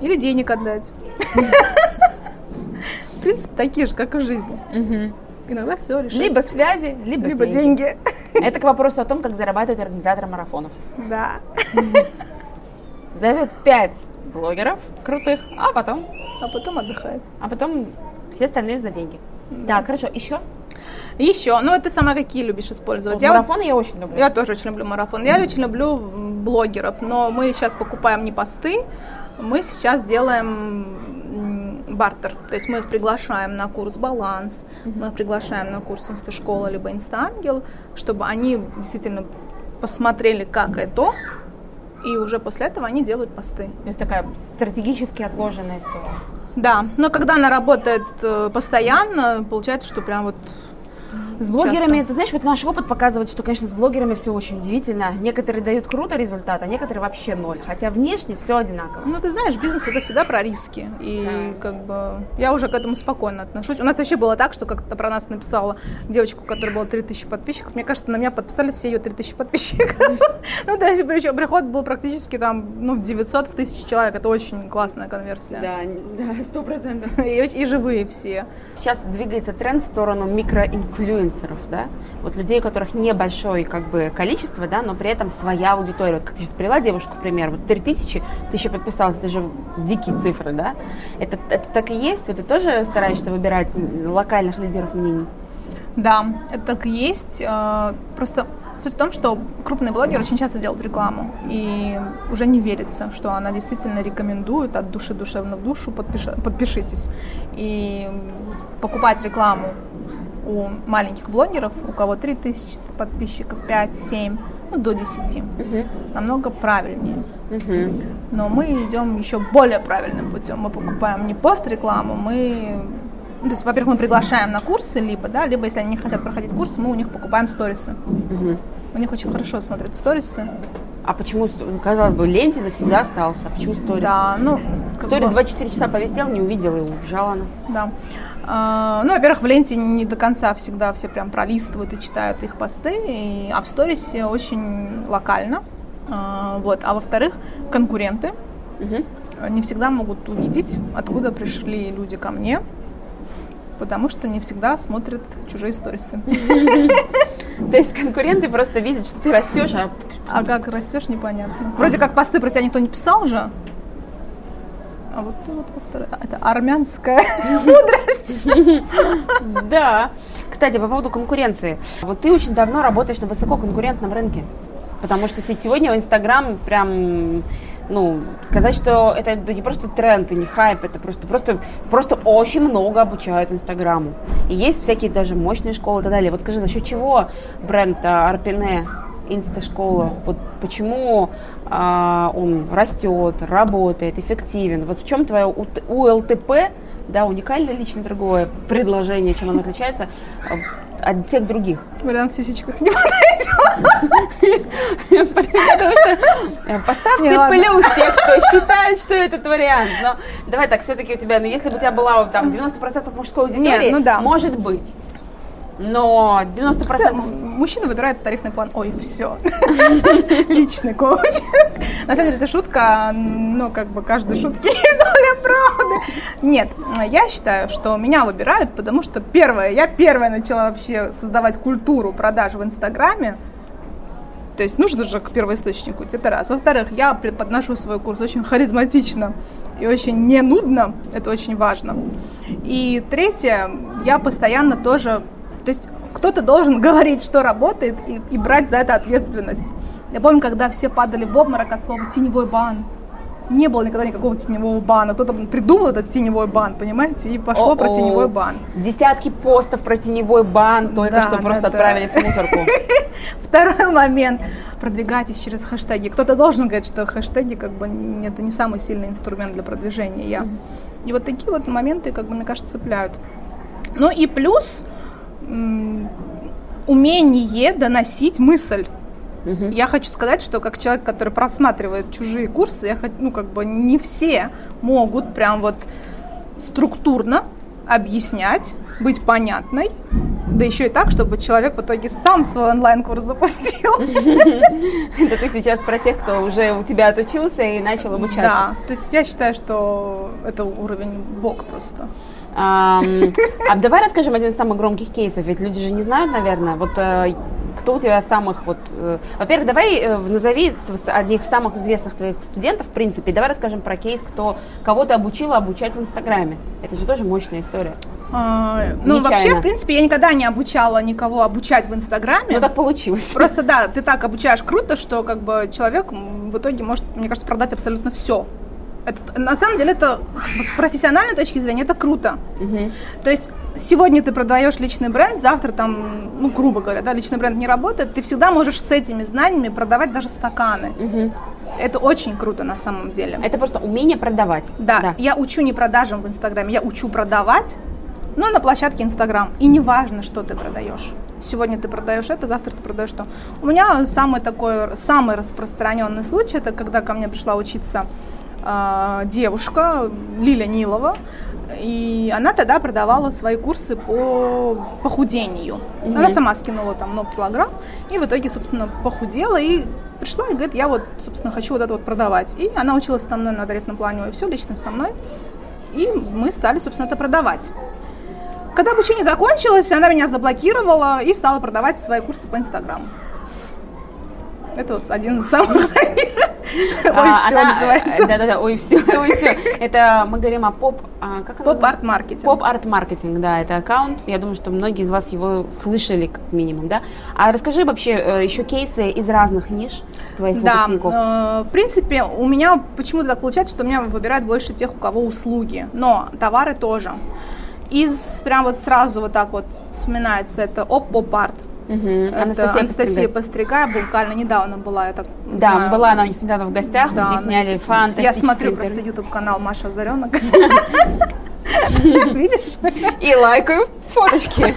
Или денег отдать. В принципе, такие же, как и в жизни. Иногда все решается. Либо связи, либо, либо деньги. Это к вопросу о том, как зарабатывать организатор марафонов. Да. Зовет пять блогеров крутых, а потом? А потом отдыхает. А потом все остальные за деньги. Да. Так, хорошо. Еще? Еще, ну это сама какие любишь использовать? Я марафоны вот, я очень люблю. Я тоже очень люблю марафон. Я очень люблю блогеров, но мы сейчас покупаем не посты, мы сейчас делаем бартер. То есть мы их приглашаем на курс «Баланс», mm-hmm. мы их приглашаем на курс «Инсташкола» либо «Инстаангел», чтобы они действительно посмотрели, как это, и уже после этого они делают посты. То есть такая стратегически отложенная история. Да, но когда она работает э, постоянно, получается, что прям вот с блогерами, часто. ты знаешь, вот наш опыт показывает, что, конечно, с блогерами все очень удивительно. Некоторые дают круто результат, а некоторые вообще ноль. Хотя внешне все одинаково. Ну, ты знаешь, бизнес это всегда про риски. И да. как бы я уже к этому спокойно отношусь. У нас вообще было так, что как-то про нас написала девочку, у которой было 3000 подписчиков. Мне кажется, на меня подписали все ее 3000 подписчиков. Ну, то есть причем приход был практически там, ну, 900 в 1000 человек. Это очень классная конверсия. Да, да, сто процентов. И живые все. Сейчас двигается тренд в сторону микроинфлюенсеров, да? Вот людей, у которых небольшое как бы количество, да, но при этом своя аудитория. Вот как ты сейчас привела девушку, пример, вот 3000, тысяча подписалась, это же дикие цифры, да? Это, это так и есть? Вот ты тоже стараешься выбирать локальных лидеров мнений? Да, это так и есть. Э, просто Суть в том, что крупные блогеры очень часто делают рекламу, и уже не верится, что она действительно рекомендует от души душевно в душу, подпиши, подпишитесь. И покупать рекламу у маленьких блогеров, у кого 3000 подписчиков, 5, 7, ну, до 10, угу. намного правильнее. Угу. Но мы идем еще более правильным путем. Мы покупаем не пост-рекламу, мы ну, то есть, во-первых, мы приглашаем на курсы, либо, да, либо если они не хотят проходить курсы, мы у них покупаем сторисы. Угу. У них очень хорошо смотрят сторисы. А почему, казалось бы, ленте навсегда остался? А почему сторис? Да, ну... Сторис бы... 24 часа повисел, не увидела его, убежала она. Да. А, ну, во-первых, в ленте не до конца всегда все прям пролистывают и читают их посты, и, а в сторисе очень локально. А, вот. А во-вторых, конкуренты угу. не всегда могут увидеть, откуда пришли люди ко мне, потому что не всегда смотрят чужие сторисы. То есть конкуренты просто видят, что ты растешь, а... А как растешь, непонятно. Вроде как посты про тебя никто не писал же, а вот ты вот как-то... Это армянская мудрость. Да. Кстати, по поводу конкуренции. Вот ты очень давно работаешь на высококонкурентном рынке. Потому что сегодня Инстаграм прям ну, сказать, что это не просто тренд и не хайп, это просто, просто, просто очень много обучают Инстаграму. И есть всякие даже мощные школы и так далее. Вот скажи, за счет чего бренд Арпине инсташкола? Вот почему а, он растет, работает, эффективен? Вот в чем твое УЛТП, да, уникальное лично другое предложение, чем оно отличается от всех других? Вариант в сисечках не Поставьте плюс те, кто считает, что этот вариант. Но давай так, все-таки у тебя, ну если бы у тебя была там 90% мужской аудитории, ну может быть но 90%... Да, мужчина выбирает тарифный план. Ой, все. Личный коуч. На самом деле, это шутка, но как бы каждой шутки есть доля правды. Нет, я считаю, что меня выбирают, потому что первое, я первая начала вообще создавать культуру продаж в Инстаграме, то есть нужно же к первоисточнику, это раз. Во-вторых, я подношу свой курс очень харизматично и очень не нудно, это очень важно. И третье, я постоянно тоже то есть кто-то должен говорить, что работает, и, и брать за это ответственность. Я помню, когда все падали в обморок от слова «теневой бан». Не было никогда никакого теневого бана. Кто-то придумал этот теневой бан, понимаете, и пошло О-о. про теневой бан. Десятки постов про теневой бан, только да, что да, просто да. отправились в мусорку. Второй момент. Продвигайтесь через хэштеги. Кто-то должен говорить, что хэштеги как бы это не самый сильный инструмент для продвижения. Я. И вот такие вот моменты, как бы, мне кажется, цепляют. Ну и плюс, умение доносить мысль. Угу. Я хочу сказать, что как человек, который просматривает чужие курсы, я хочу, ну как бы не все могут прям вот структурно объяснять, быть понятной, да еще и так, чтобы человек в итоге сам свой онлайн-курс запустил. Это ты сейчас про тех, кто уже у тебя отучился и начал обучаться. Да, то есть я считаю, что это уровень бог просто. А давай расскажем один из самых громких кейсов, ведь люди же не знают, наверное, вот э, кто у тебя самых вот... Э, во-первых, давай э, назови одних самых известных твоих студентов, в принципе, давай расскажем про кейс, кто кого то обучила обучать в Инстаграме. Это же тоже мощная история. А, ну, Нечаянно. вообще, в принципе, я никогда не обучала никого обучать в Инстаграме. Ну, так получилось. Просто, да, ты так обучаешь круто, что, как бы, человек в итоге может, мне кажется, продать абсолютно все. Это, на самом деле это с профессиональной точки зрения это круто. Угу. То есть сегодня ты продаешь личный бренд, завтра там, ну грубо говоря, да, личный бренд не работает, ты всегда можешь с этими знаниями продавать даже стаканы. Угу. Это очень круто на самом деле. Это просто умение продавать. Да, да. я учу не продажам в Инстаграме, я учу продавать, но на площадке Инстаграм. И неважно, что ты продаешь. Сегодня ты продаешь это, завтра ты продаешь что. У меня самый такой, самый распространенный случай, это когда ко мне пришла учиться девушка Лиля Нилова, и она тогда продавала свои курсы по похудению. Угу. Она сама скинула там много килограмм, и в итоге, собственно, похудела, и пришла и говорит, я вот, собственно, хочу вот это вот продавать. И она училась со мной на тарифном плане, и все лично со мной. И мы стали, собственно, это продавать. Когда обучение закончилось, она меня заблокировала и стала продавать свои курсы по Инстаграму. Это вот один из самых Ой, все называется. Да-да-да, ой, все, ой, все. Это мы говорим о поп... А, как Поп-арт-маркетинг. Поп-арт-маркетинг, да, это аккаунт. Я думаю, что многие из вас его слышали как минимум, да? А расскажи вообще э, еще кейсы из разных ниш твоих да, выпускников. Да, в принципе, у меня почему-то так получается, что меня выбирают больше тех, у кого услуги, но товары тоже. Из прям вот сразу вот так вот вспоминается это оп-поп-арт. Угу. Это Анастасия, Анастасия Постригая буквально недавно была, я так Да, знаю. была она недавно в гостях, да, мы здесь сняли фантастический Я смотрю интервью. просто YouTube-канал Маша Озаренок. Видишь? И лайкаю фоточки.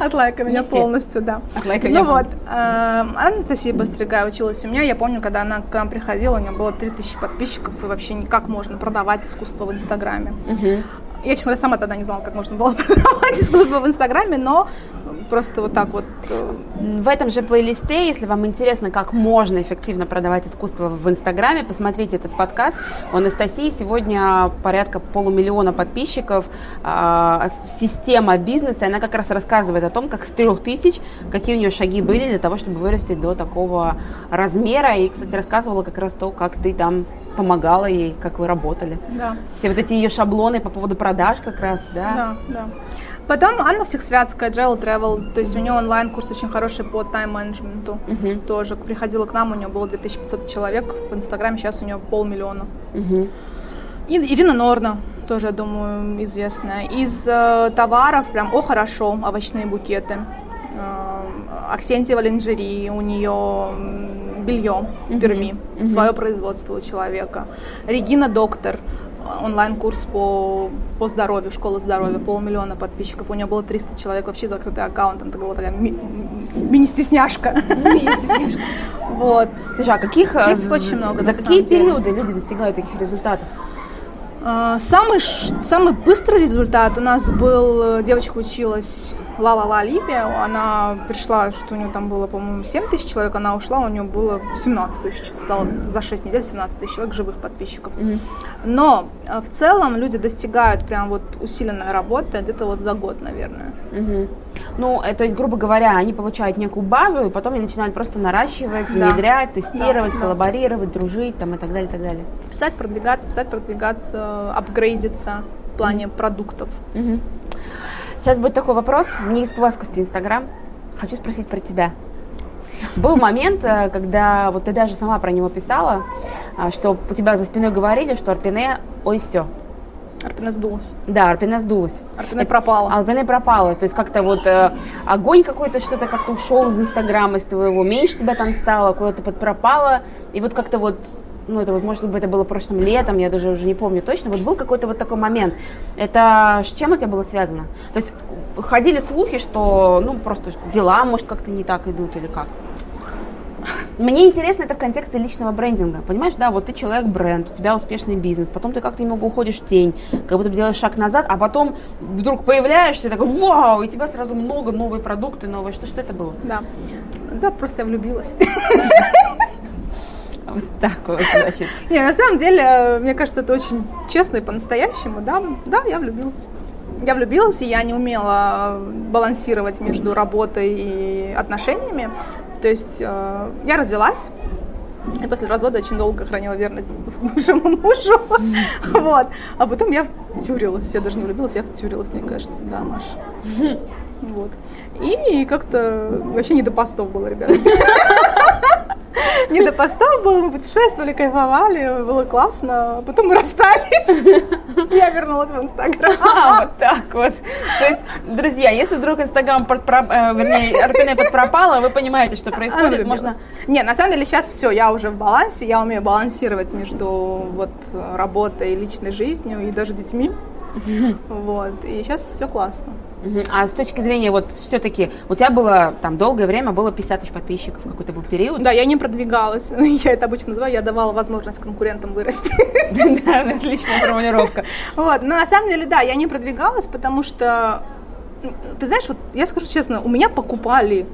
Отлайка меня полностью, да. Ну вот, эм, Анастасия Постригая училась у меня. Я помню, когда она к нам приходила, у нее было 3000 подписчиков, и вообще никак можно продавать искусство в Инстаграме. Я, честно говоря, сама тогда не знала, как можно было продавать искусство в Инстаграме, но просто вот так вот. Э, в этом же плейлисте, если вам интересно, как можно эффективно продавать искусство в Инстаграме, посмотрите этот подкаст. У Анастасии сегодня порядка полумиллиона подписчиков, а, система бизнеса, она как раз рассказывает о том, как с трех тысяч, какие у нее шаги были для того, чтобы вырасти до такого размера. И, кстати, рассказывала как раз то, как ты там помогала ей, как вы работали. Да. Все вот эти ее шаблоны по поводу продаж как раз, да? Да, да. Потом Анна Всехсвятская, Agile Travel, то есть у нее онлайн-курс очень хороший по тайм-менеджменту. Uh-huh. Тоже приходила к нам, у нее было 2500 человек в Инстаграме, сейчас у нее полмиллиона. Uh-huh. И Ирина Норна, тоже, я думаю, известная. Из э, товаров прям, о, хорошо, овощные букеты. Э, Аксентия Валенджери, у нее белье в Перми, mm-hmm. свое производство у человека. Регина Доктор, онлайн-курс по, по здоровью, школа здоровья, полмиллиона подписчиков. У нее было 300 человек, вообще закрытый аккаунт. Это была такая ми- мини-стесняшка. Мини-стесняшка. Вот. Слушай, а каких, Здесь очень много, за какие периоды люди достигают таких результатов? А, самый, самый быстрый результат у нас был, э, девочка училась Ла-Ла-Ла Либия, она пришла, что у нее там было, по-моему, 7 тысяч человек, она ушла, у нее было 17 тысяч, стало за 6 недель 17 тысяч человек живых подписчиков. Mm-hmm. Но э, в целом люди достигают прям вот усиленной работы где-то вот за год, наверное. Mm-hmm. Ну, э, то есть, грубо говоря, они получают некую базу, и потом они начинают просто наращивать, да. внедрять, тестировать, да. коллаборировать, дружить там, и так далее, и так далее. Писать, продвигаться, писать, продвигаться, апгрейдиться в плане mm-hmm. продуктов. Mm-hmm. Сейчас будет такой вопрос, не из плоскости Инстаграм. Хочу спросить про тебя. Был момент, э, когда вот ты даже сама про него писала, а, что у тебя за спиной говорили, что Арпине, ой, все, Арпина сдулась. Да, Арпина сдулась. Арпина пропала. Арпина пропала. То есть как-то вот э, огонь какой-то, что-то как-то ушел из Инстаграма, из твоего, меньше тебя там стало, куда-то подпропало. И вот как-то вот ну, это вот, может быть, это было прошлым летом, я даже уже не помню точно, вот был какой-то вот такой момент. Это с чем у тебя было связано? То есть ходили слухи, что, ну, просто дела, может, как-то не так идут или как? Мне интересно это в контексте личного брендинга. Понимаешь, да, вот ты человек-бренд, у тебя успешный бизнес, потом ты как-то немного уходишь в тень, как будто бы делаешь шаг назад, а потом вдруг появляешься, и такой, вау, и тебя сразу много новые продукты, новые. Что, что это было? Да. Да, просто я влюбилась. Вот так вот, значит. Не, на самом деле, мне кажется, это очень честно и по-настоящему, да, да, я влюбилась. Я влюбилась, и я не умела балансировать между работой и отношениями. То есть э, я развелась, и после развода очень долго хранила верность бывшему мужу. Вот. А потом я втюрилась. Я даже не влюбилась, я втюрилась, мне кажется, да, Маша. Вот. И как-то вообще не до постов было, ребята. Не до постов было, мы путешествовали, кайфовали, было классно. Потом мы расстались. Я вернулась в Инстаграм. А, вот так вот. То есть, друзья, если вдруг Инстаграм, э, вернее, Арпине пропала, вы понимаете, что происходит. Можно... Не, на самом деле сейчас все, я уже в балансе, я умею балансировать между вот работой личной жизнью, и даже детьми. Вот, и сейчас все классно. А с точки зрения, вот все-таки, у тебя было там долгое время, было 50 тысяч подписчиков, какой-то был период? Да, я не продвигалась. Я это обычно называю, я давала возможность конкурентам вырасти. Да, отличная формулировка. Вот, но на самом деле, да, я не продвигалась, потому что, ты знаешь, вот я скажу честно, у меня покупали.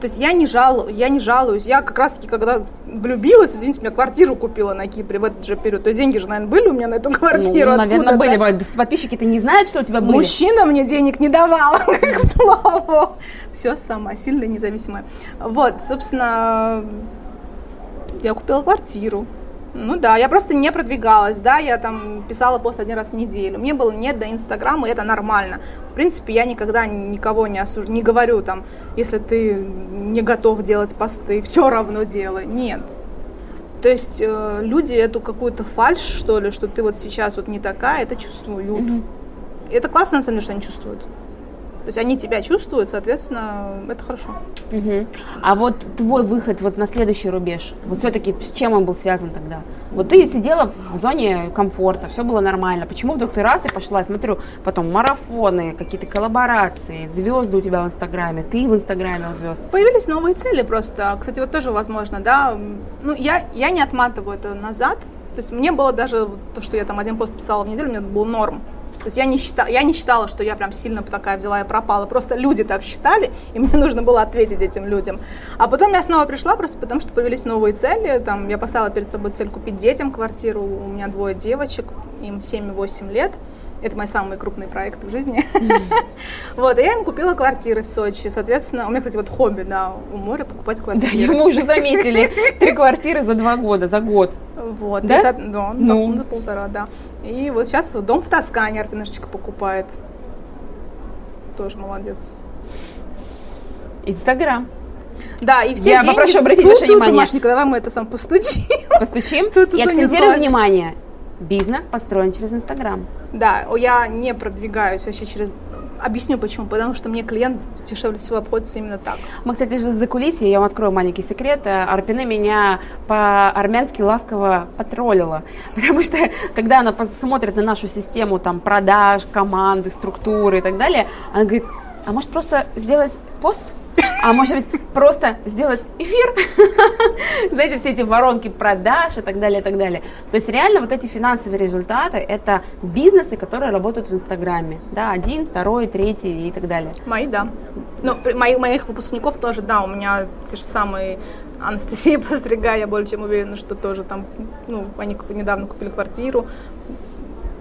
То есть я не, жал, я не жалуюсь. Я как раз-таки, когда влюбилась, извините, меня квартиру купила на Кипре в этот же период. То есть деньги же, наверное, были у меня на эту квартиру. Ну, наверное, были. Подписчики-то не знают, что у тебя были. Мужчина мне денег не давал, к слову. Все сама, сильная, независимая. Вот, собственно, я купила квартиру. Ну да, я просто не продвигалась, да, я там писала пост один раз в неделю. Мне было нет до Инстаграма, и это нормально. В принципе, я никогда никого не осуждаю, не говорю там, если ты не готов делать посты, все равно делай. Нет. То есть э, люди эту какую-то фальш, что ли, что ты вот сейчас вот не такая, это чувствуют. Mm-hmm. Это классно, на самом деле, что они чувствуют. То есть они тебя чувствуют, соответственно, это хорошо. Угу. А вот твой выход вот на следующий рубеж, вот все-таки с чем он был связан тогда? Вот ты сидела в зоне комфорта, все было нормально. Почему вдруг ты раз и пошла, смотрю, потом марафоны, какие-то коллаборации, звезды у тебя в Инстаграме, ты в Инстаграме у звезд? Появились новые цели просто. Кстати, вот тоже возможно, да. Ну, я, я не отматываю это назад. То есть мне было даже то, что я там один пост писала в неделю, мне был норм. То есть я не, считала, я не считала, что я прям сильно такая взяла и пропала. Просто люди так считали, и мне нужно было ответить этим людям. А потом я снова пришла просто потому, что появились новые цели. Там, я поставила перед собой цель купить детям квартиру. У меня двое девочек, им 7-8 лет. Это мой самый крупный проект в жизни. Вот, и я им купила квартиры в Сочи. Соответственно, у меня, кстати, вот хобби, да, у моря покупать квартиры. Да, мы уже заметили. Три квартиры за два года, за год. Вот, да? 50, да, ну. на полтора, да. И вот сейчас дом в Тоскане Арпинышечка покупает. Тоже молодец. Инстаграм. Да, и все Я деньги... попрошу обратить ваше внимание. Машенька, давай мы это сам постучим. Постучим и акцентируем внимание. Бизнес построен через Инстаграм. Да, я не продвигаюсь вообще через объясню почему. Потому что мне клиент дешевле всего обходится именно так. Мы, кстати, за кулисье, я вам открою маленький секрет. Арпины меня по-армянски ласково потроллила. Потому что, когда она смотрит на нашу систему там, продаж, команды, структуры и так далее, она говорит, а может просто сделать пост а может быть просто сделать эфир, знаете, все эти воронки продаж и так далее, и так далее. То есть реально вот эти финансовые результаты – это бизнесы, которые работают в Инстаграме, да, один, второй, третий и так далее. Мои, да. Ну, мои, моих выпускников тоже, да, у меня те же самые Анастасия Пострига, я более чем уверена, что тоже там, ну, они недавно купили квартиру,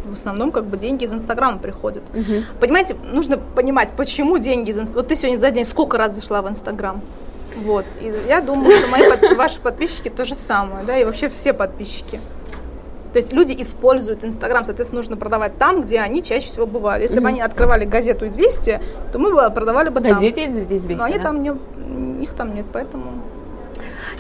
в основном как бы деньги из Инстаграма приходят. Угу. Понимаете, нужно понимать, почему деньги из Инстаграма. Вот ты сегодня за день сколько раз зашла в Инстаграм? Вот. И я думаю, что мои под, ваши подписчики то же самое, да, и вообще все подписчики. То есть люди используют Инстаграм, соответственно, нужно продавать там, где они чаще всего бывают. Если mm-hmm. бы они открывали газету «Известия», то мы бы продавали бы Газете там. Газете «Известия», Но они да? там не, их там нет, поэтому...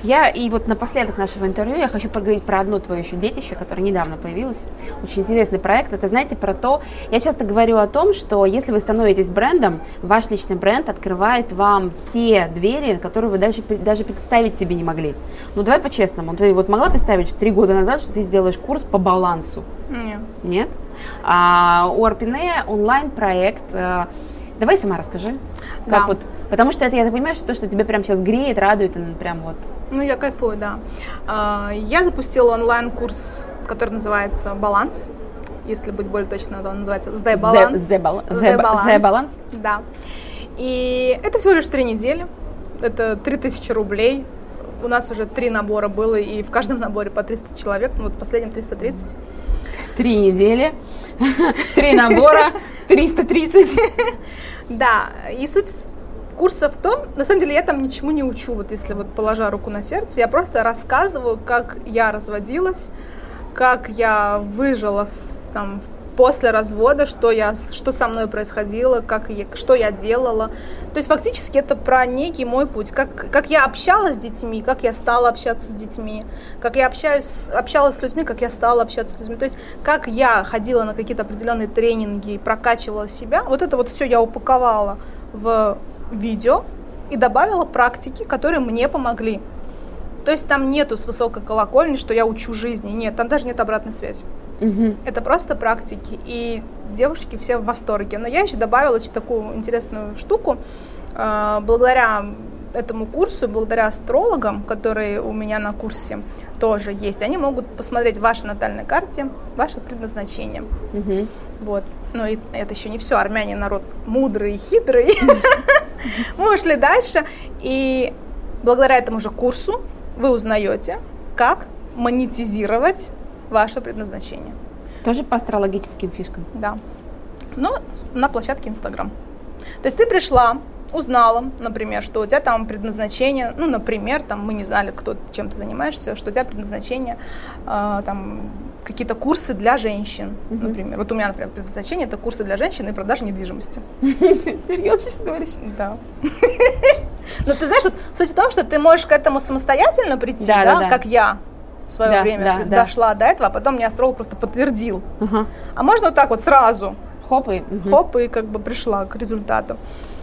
Я и вот напоследок нашего интервью я хочу поговорить про одно твое еще детище, которое недавно появилось. Очень интересный проект. Это, знаете, про то, я часто говорю о том, что если вы становитесь брендом, ваш личный бренд открывает вам те двери, которые вы даже, даже представить себе не могли. Ну, давай по-честному. Ты вот могла представить три года назад, что ты сделаешь курс по балансу? Нет. Нет? А, у Арпине онлайн-проект. Давай сама расскажи. Как да. вот Потому что это, я так понимаю, что то, что тебя прям сейчас греет, радует, прям вот... Ну, я кайфую, да. А, я запустила онлайн-курс, который называется «Баланс». Если быть более точно, он называется «The Balance». The, the, the, balance. the balance. Да. И это всего лишь три недели. Это 3000 рублей. У нас уже три набора было, и в каждом наборе по 300 человек. Ну, вот последним 330. Три недели, три набора, 330. Да, и суть курса в том, на самом деле я там ничему не учу, вот если вот положа руку на сердце, я просто рассказываю, как я разводилась, как я выжила в, там, после развода, что, я, что со мной происходило, как я, что я делала. То есть фактически это про некий мой путь, как, как я общалась с детьми, как я стала общаться с детьми, как я общаюсь, общалась с людьми, как я стала общаться с людьми. То есть как я ходила на какие-то определенные тренинги, прокачивала себя, вот это вот все я упаковала в видео и добавила практики, которые мне помогли. То есть там нету с высокой колокольни, что я учу жизни. Нет, там даже нет обратной связи. Угу. Это просто практики. И девушки все в восторге. Но я еще добавила еще такую интересную штуку. А, благодаря этому курсу, благодаря астрологам, которые у меня на курсе тоже есть, они могут посмотреть в вашей натальной карте ваше предназначение. Угу. Вот. Но и это еще не все. Армяне народ мудрый и хитрый. Мы ушли дальше, и благодаря этому же курсу вы узнаете, как монетизировать ваше предназначение. Тоже по астрологическим фишкам? Да. Но на площадке Инстаграм. То есть ты пришла, узнала, например, что у тебя там предназначение, ну, например, там мы не знали, кто чем ты занимаешься, что у тебя предназначение э, там какие-то курсы для женщин, mm-hmm. например. Вот у меня, например, предназначение это курсы для женщин и продажи недвижимости. Серьезно, что говоришь? Да. Но ты знаешь, вот суть в том, что ты можешь к этому самостоятельно прийти, да, как я в свое время дошла до этого, а потом мне астролог просто подтвердил. А можно вот так вот сразу. Хоп и... Хоп, и как бы пришла к результату.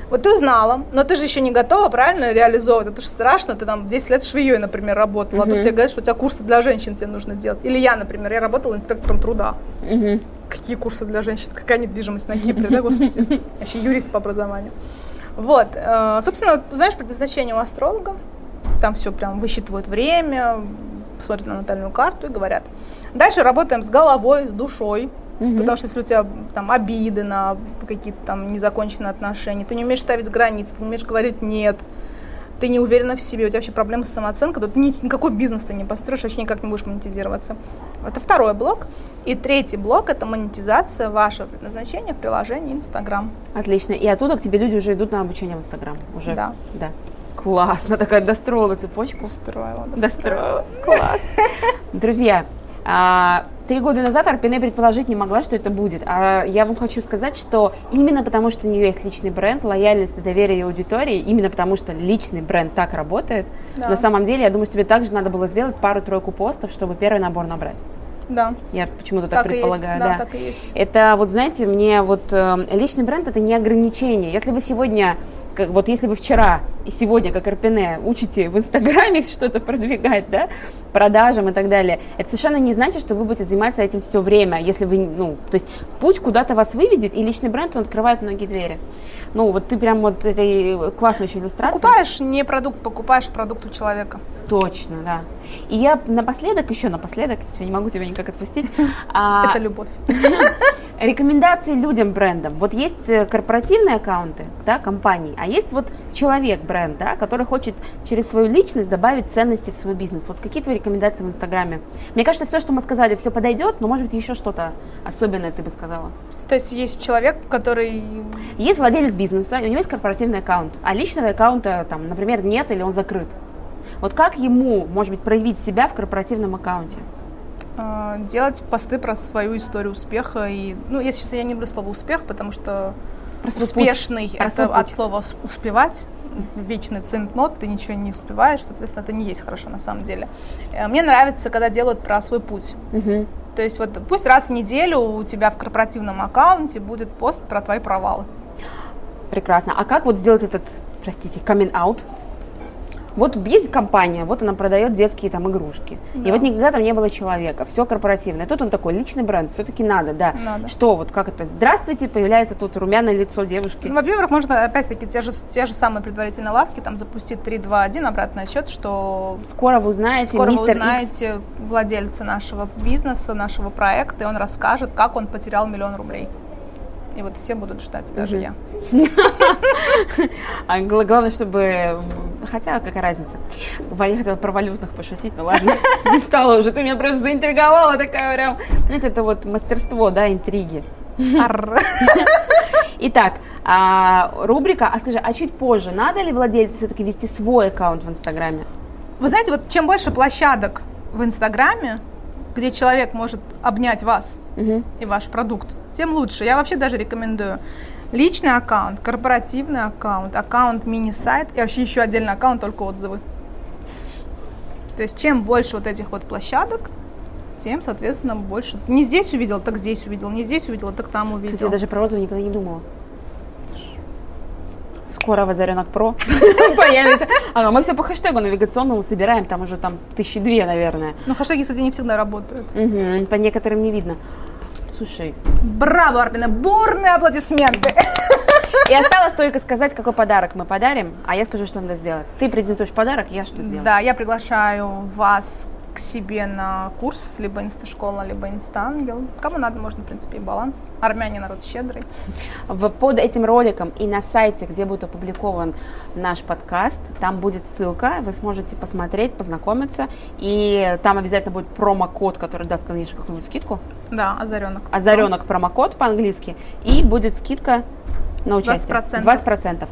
Вот ты узнала, но ты же еще не готова правильно реализовывать. Это же страшно, ты там 10 лет швеей, например, работала, uh-huh. а тут тебе говорят, что у тебя курсы для женщин тебе нужно делать. Или я, например, я работала инспектором труда. Uh-huh. Какие курсы для женщин? Какая недвижимость на Кипре, да, господи? Я еще юрист по образованию. Вот, э, собственно, знаешь предназначение у астролога, там все прям высчитывают время, смотрят на натальную карту и говорят. Дальше работаем с головой, с душой, Угу. Потому что если у тебя там обиды на какие-то там незаконченные отношения, ты не умеешь ставить границы, ты не умеешь говорить нет, ты не уверена в себе, у тебя вообще проблемы с самооценкой, то ты ни, никакой бизнес ты не построишь, вообще никак не будешь монетизироваться. Это второй блок. И третий блок – это монетизация вашего предназначения в приложении Инстаграм. Отлично. И оттуда к тебе люди уже идут на обучение в Инстаграм? Уже? Да. Да. Классно, такая достроила цепочку. Достроила. Достроила. Класс. Друзья, а, три года назад Арпине предположить не могла, что это будет. А я вам хочу сказать, что именно потому, что у нее есть личный бренд, лояльность и доверие аудитории, именно потому, что личный бренд так работает, да. на самом деле, я думаю, что тебе также надо было сделать пару-тройку постов, чтобы первый набор набрать. Да. Я почему-то так, так предполагаю. Есть, да, да, так и есть. Это вот, знаете, мне вот э, личный бренд это не ограничение. Если вы сегодня как, вот если вы вчера и сегодня, как Арпине, учите в Инстаграме что-то продвигать, да, продажам и так далее, это совершенно не значит, что вы будете заниматься этим все время, если вы, ну, то есть путь куда-то вас выведет, и личный бренд, он открывает многие двери. Ну, вот ты прям вот, это классная очень иллюстрация. Покупаешь не продукт, покупаешь продукт у человека. Точно, да. И я напоследок, еще напоследок, все, не могу тебя никак отпустить. А, это любовь. Рекомендации людям брендам. Вот есть э, корпоративные аккаунты, да, компаний, а есть вот человек бренд, да, который хочет через свою личность добавить ценности в свой бизнес. Вот какие твои рекомендации в Инстаграме? Мне кажется, все, что мы сказали, все подойдет, но может быть еще что-то особенное ты бы сказала. То есть есть человек, который... Есть владелец бизнеса, у него есть корпоративный аккаунт, а личного аккаунта, там, например, нет или он закрыт. Вот как ему, может быть, проявить себя в корпоративном аккаунте? А, делать посты про свою историю успеха. И, ну, я сейчас я не люблю слово успех, потому что успешный путь. это от слова успевать. Вечный центнот, ты ничего не успеваешь, соответственно, это не есть хорошо на самом деле. Э, мне нравится, когда делают про свой путь. Угу. То есть вот пусть раз в неделю у тебя в корпоративном аккаунте будет пост про твои провалы. Прекрасно. А как вот сделать этот, простите, out? Вот есть компания, вот она продает детские там игрушки. Да. И вот никогда там не было человека, все корпоративное. Тут он такой, личный бренд, все-таки надо, да. Надо. Что, вот как это, здравствуйте, появляется тут румяное лицо девушки. Ну, во-первых, можно опять-таки те же, те же самые предварительные ласки, там запустить 3, 2, 1, обратный отсчет, что... Скоро вы узнаете, Скоро вы узнаете X. владельца нашего бизнеса, нашего проекта, и он расскажет, как он потерял миллион рублей. И вот все будут ждать, даже я. А главное, чтобы... Хотя, какая разница? Я хотела про валютных пошутить, но ладно, не стала уже. Ты меня просто заинтриговала, такая прям... Знаете, это вот мастерство, да, интриги. Итак, а, рубрика, а скажи, а чуть позже, надо ли владельцу все-таки вести свой аккаунт в Инстаграме? Вы знаете, вот чем больше площадок в Инстаграме, где человек может обнять вас угу. и ваш продукт, тем лучше. Я вообще даже рекомендую личный аккаунт, корпоративный аккаунт, аккаунт мини-сайт и вообще еще отдельный аккаунт, только отзывы. То есть чем больше вот этих вот площадок, тем, соответственно, больше. Не здесь увидел, так здесь увидел, не здесь увидел, так там увидел. Кстати, я даже про отзывы никогда не думала. Скоро в Озаренок Про появится. А, мы все по хэштегу навигационному собираем, там уже там тысячи две, наверное. Но хэштеги, кстати, не всегда работают. По некоторым не видно. Слушай. Браво, Арпина, бурные аплодисменты. И осталось только сказать, какой подарок мы подарим, а я скажу, что надо сделать. Ты презентуешь подарок, я что сделаю? Да, я приглашаю вас к себе на курс, либо инсташкола, либо инстангел. Кому надо, можно, в принципе, и баланс. Армяне народ щедрый. Под этим роликом и на сайте, где будет опубликован наш подкаст, там будет ссылка, вы сможете посмотреть, познакомиться, и там обязательно будет промокод, который даст, конечно, какую-нибудь скидку. Да, озаренок. Озаренок промокод по-английски, и будет скидка на участие. 20%. 20%.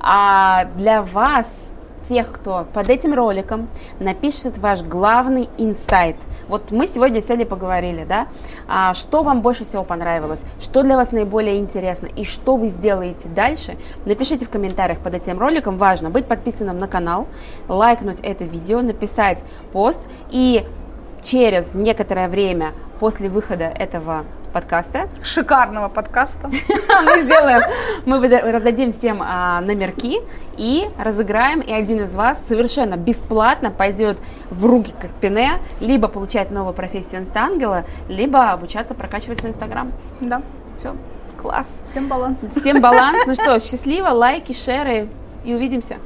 А для вас тех, кто под этим роликом напишет ваш главный инсайт. Вот мы сегодня сели поговорили, да, а, что вам больше всего понравилось, что для вас наиболее интересно и что вы сделаете дальше. Напишите в комментариях под этим роликом. Важно быть подписанным на канал, лайкнуть это видео, написать пост и через некоторое время после выхода этого подкаста. Шикарного подкаста. Мы сделаем, мы раздадим всем а, номерки и разыграем, и один из вас совершенно бесплатно пойдет в руки Карпине, либо получать новую профессию инстангела, либо обучаться прокачивать свой инстаграм. Да. Все, класс. Всем баланс. Всем баланс. Ну что, счастливо, лайки, шеры и увидимся.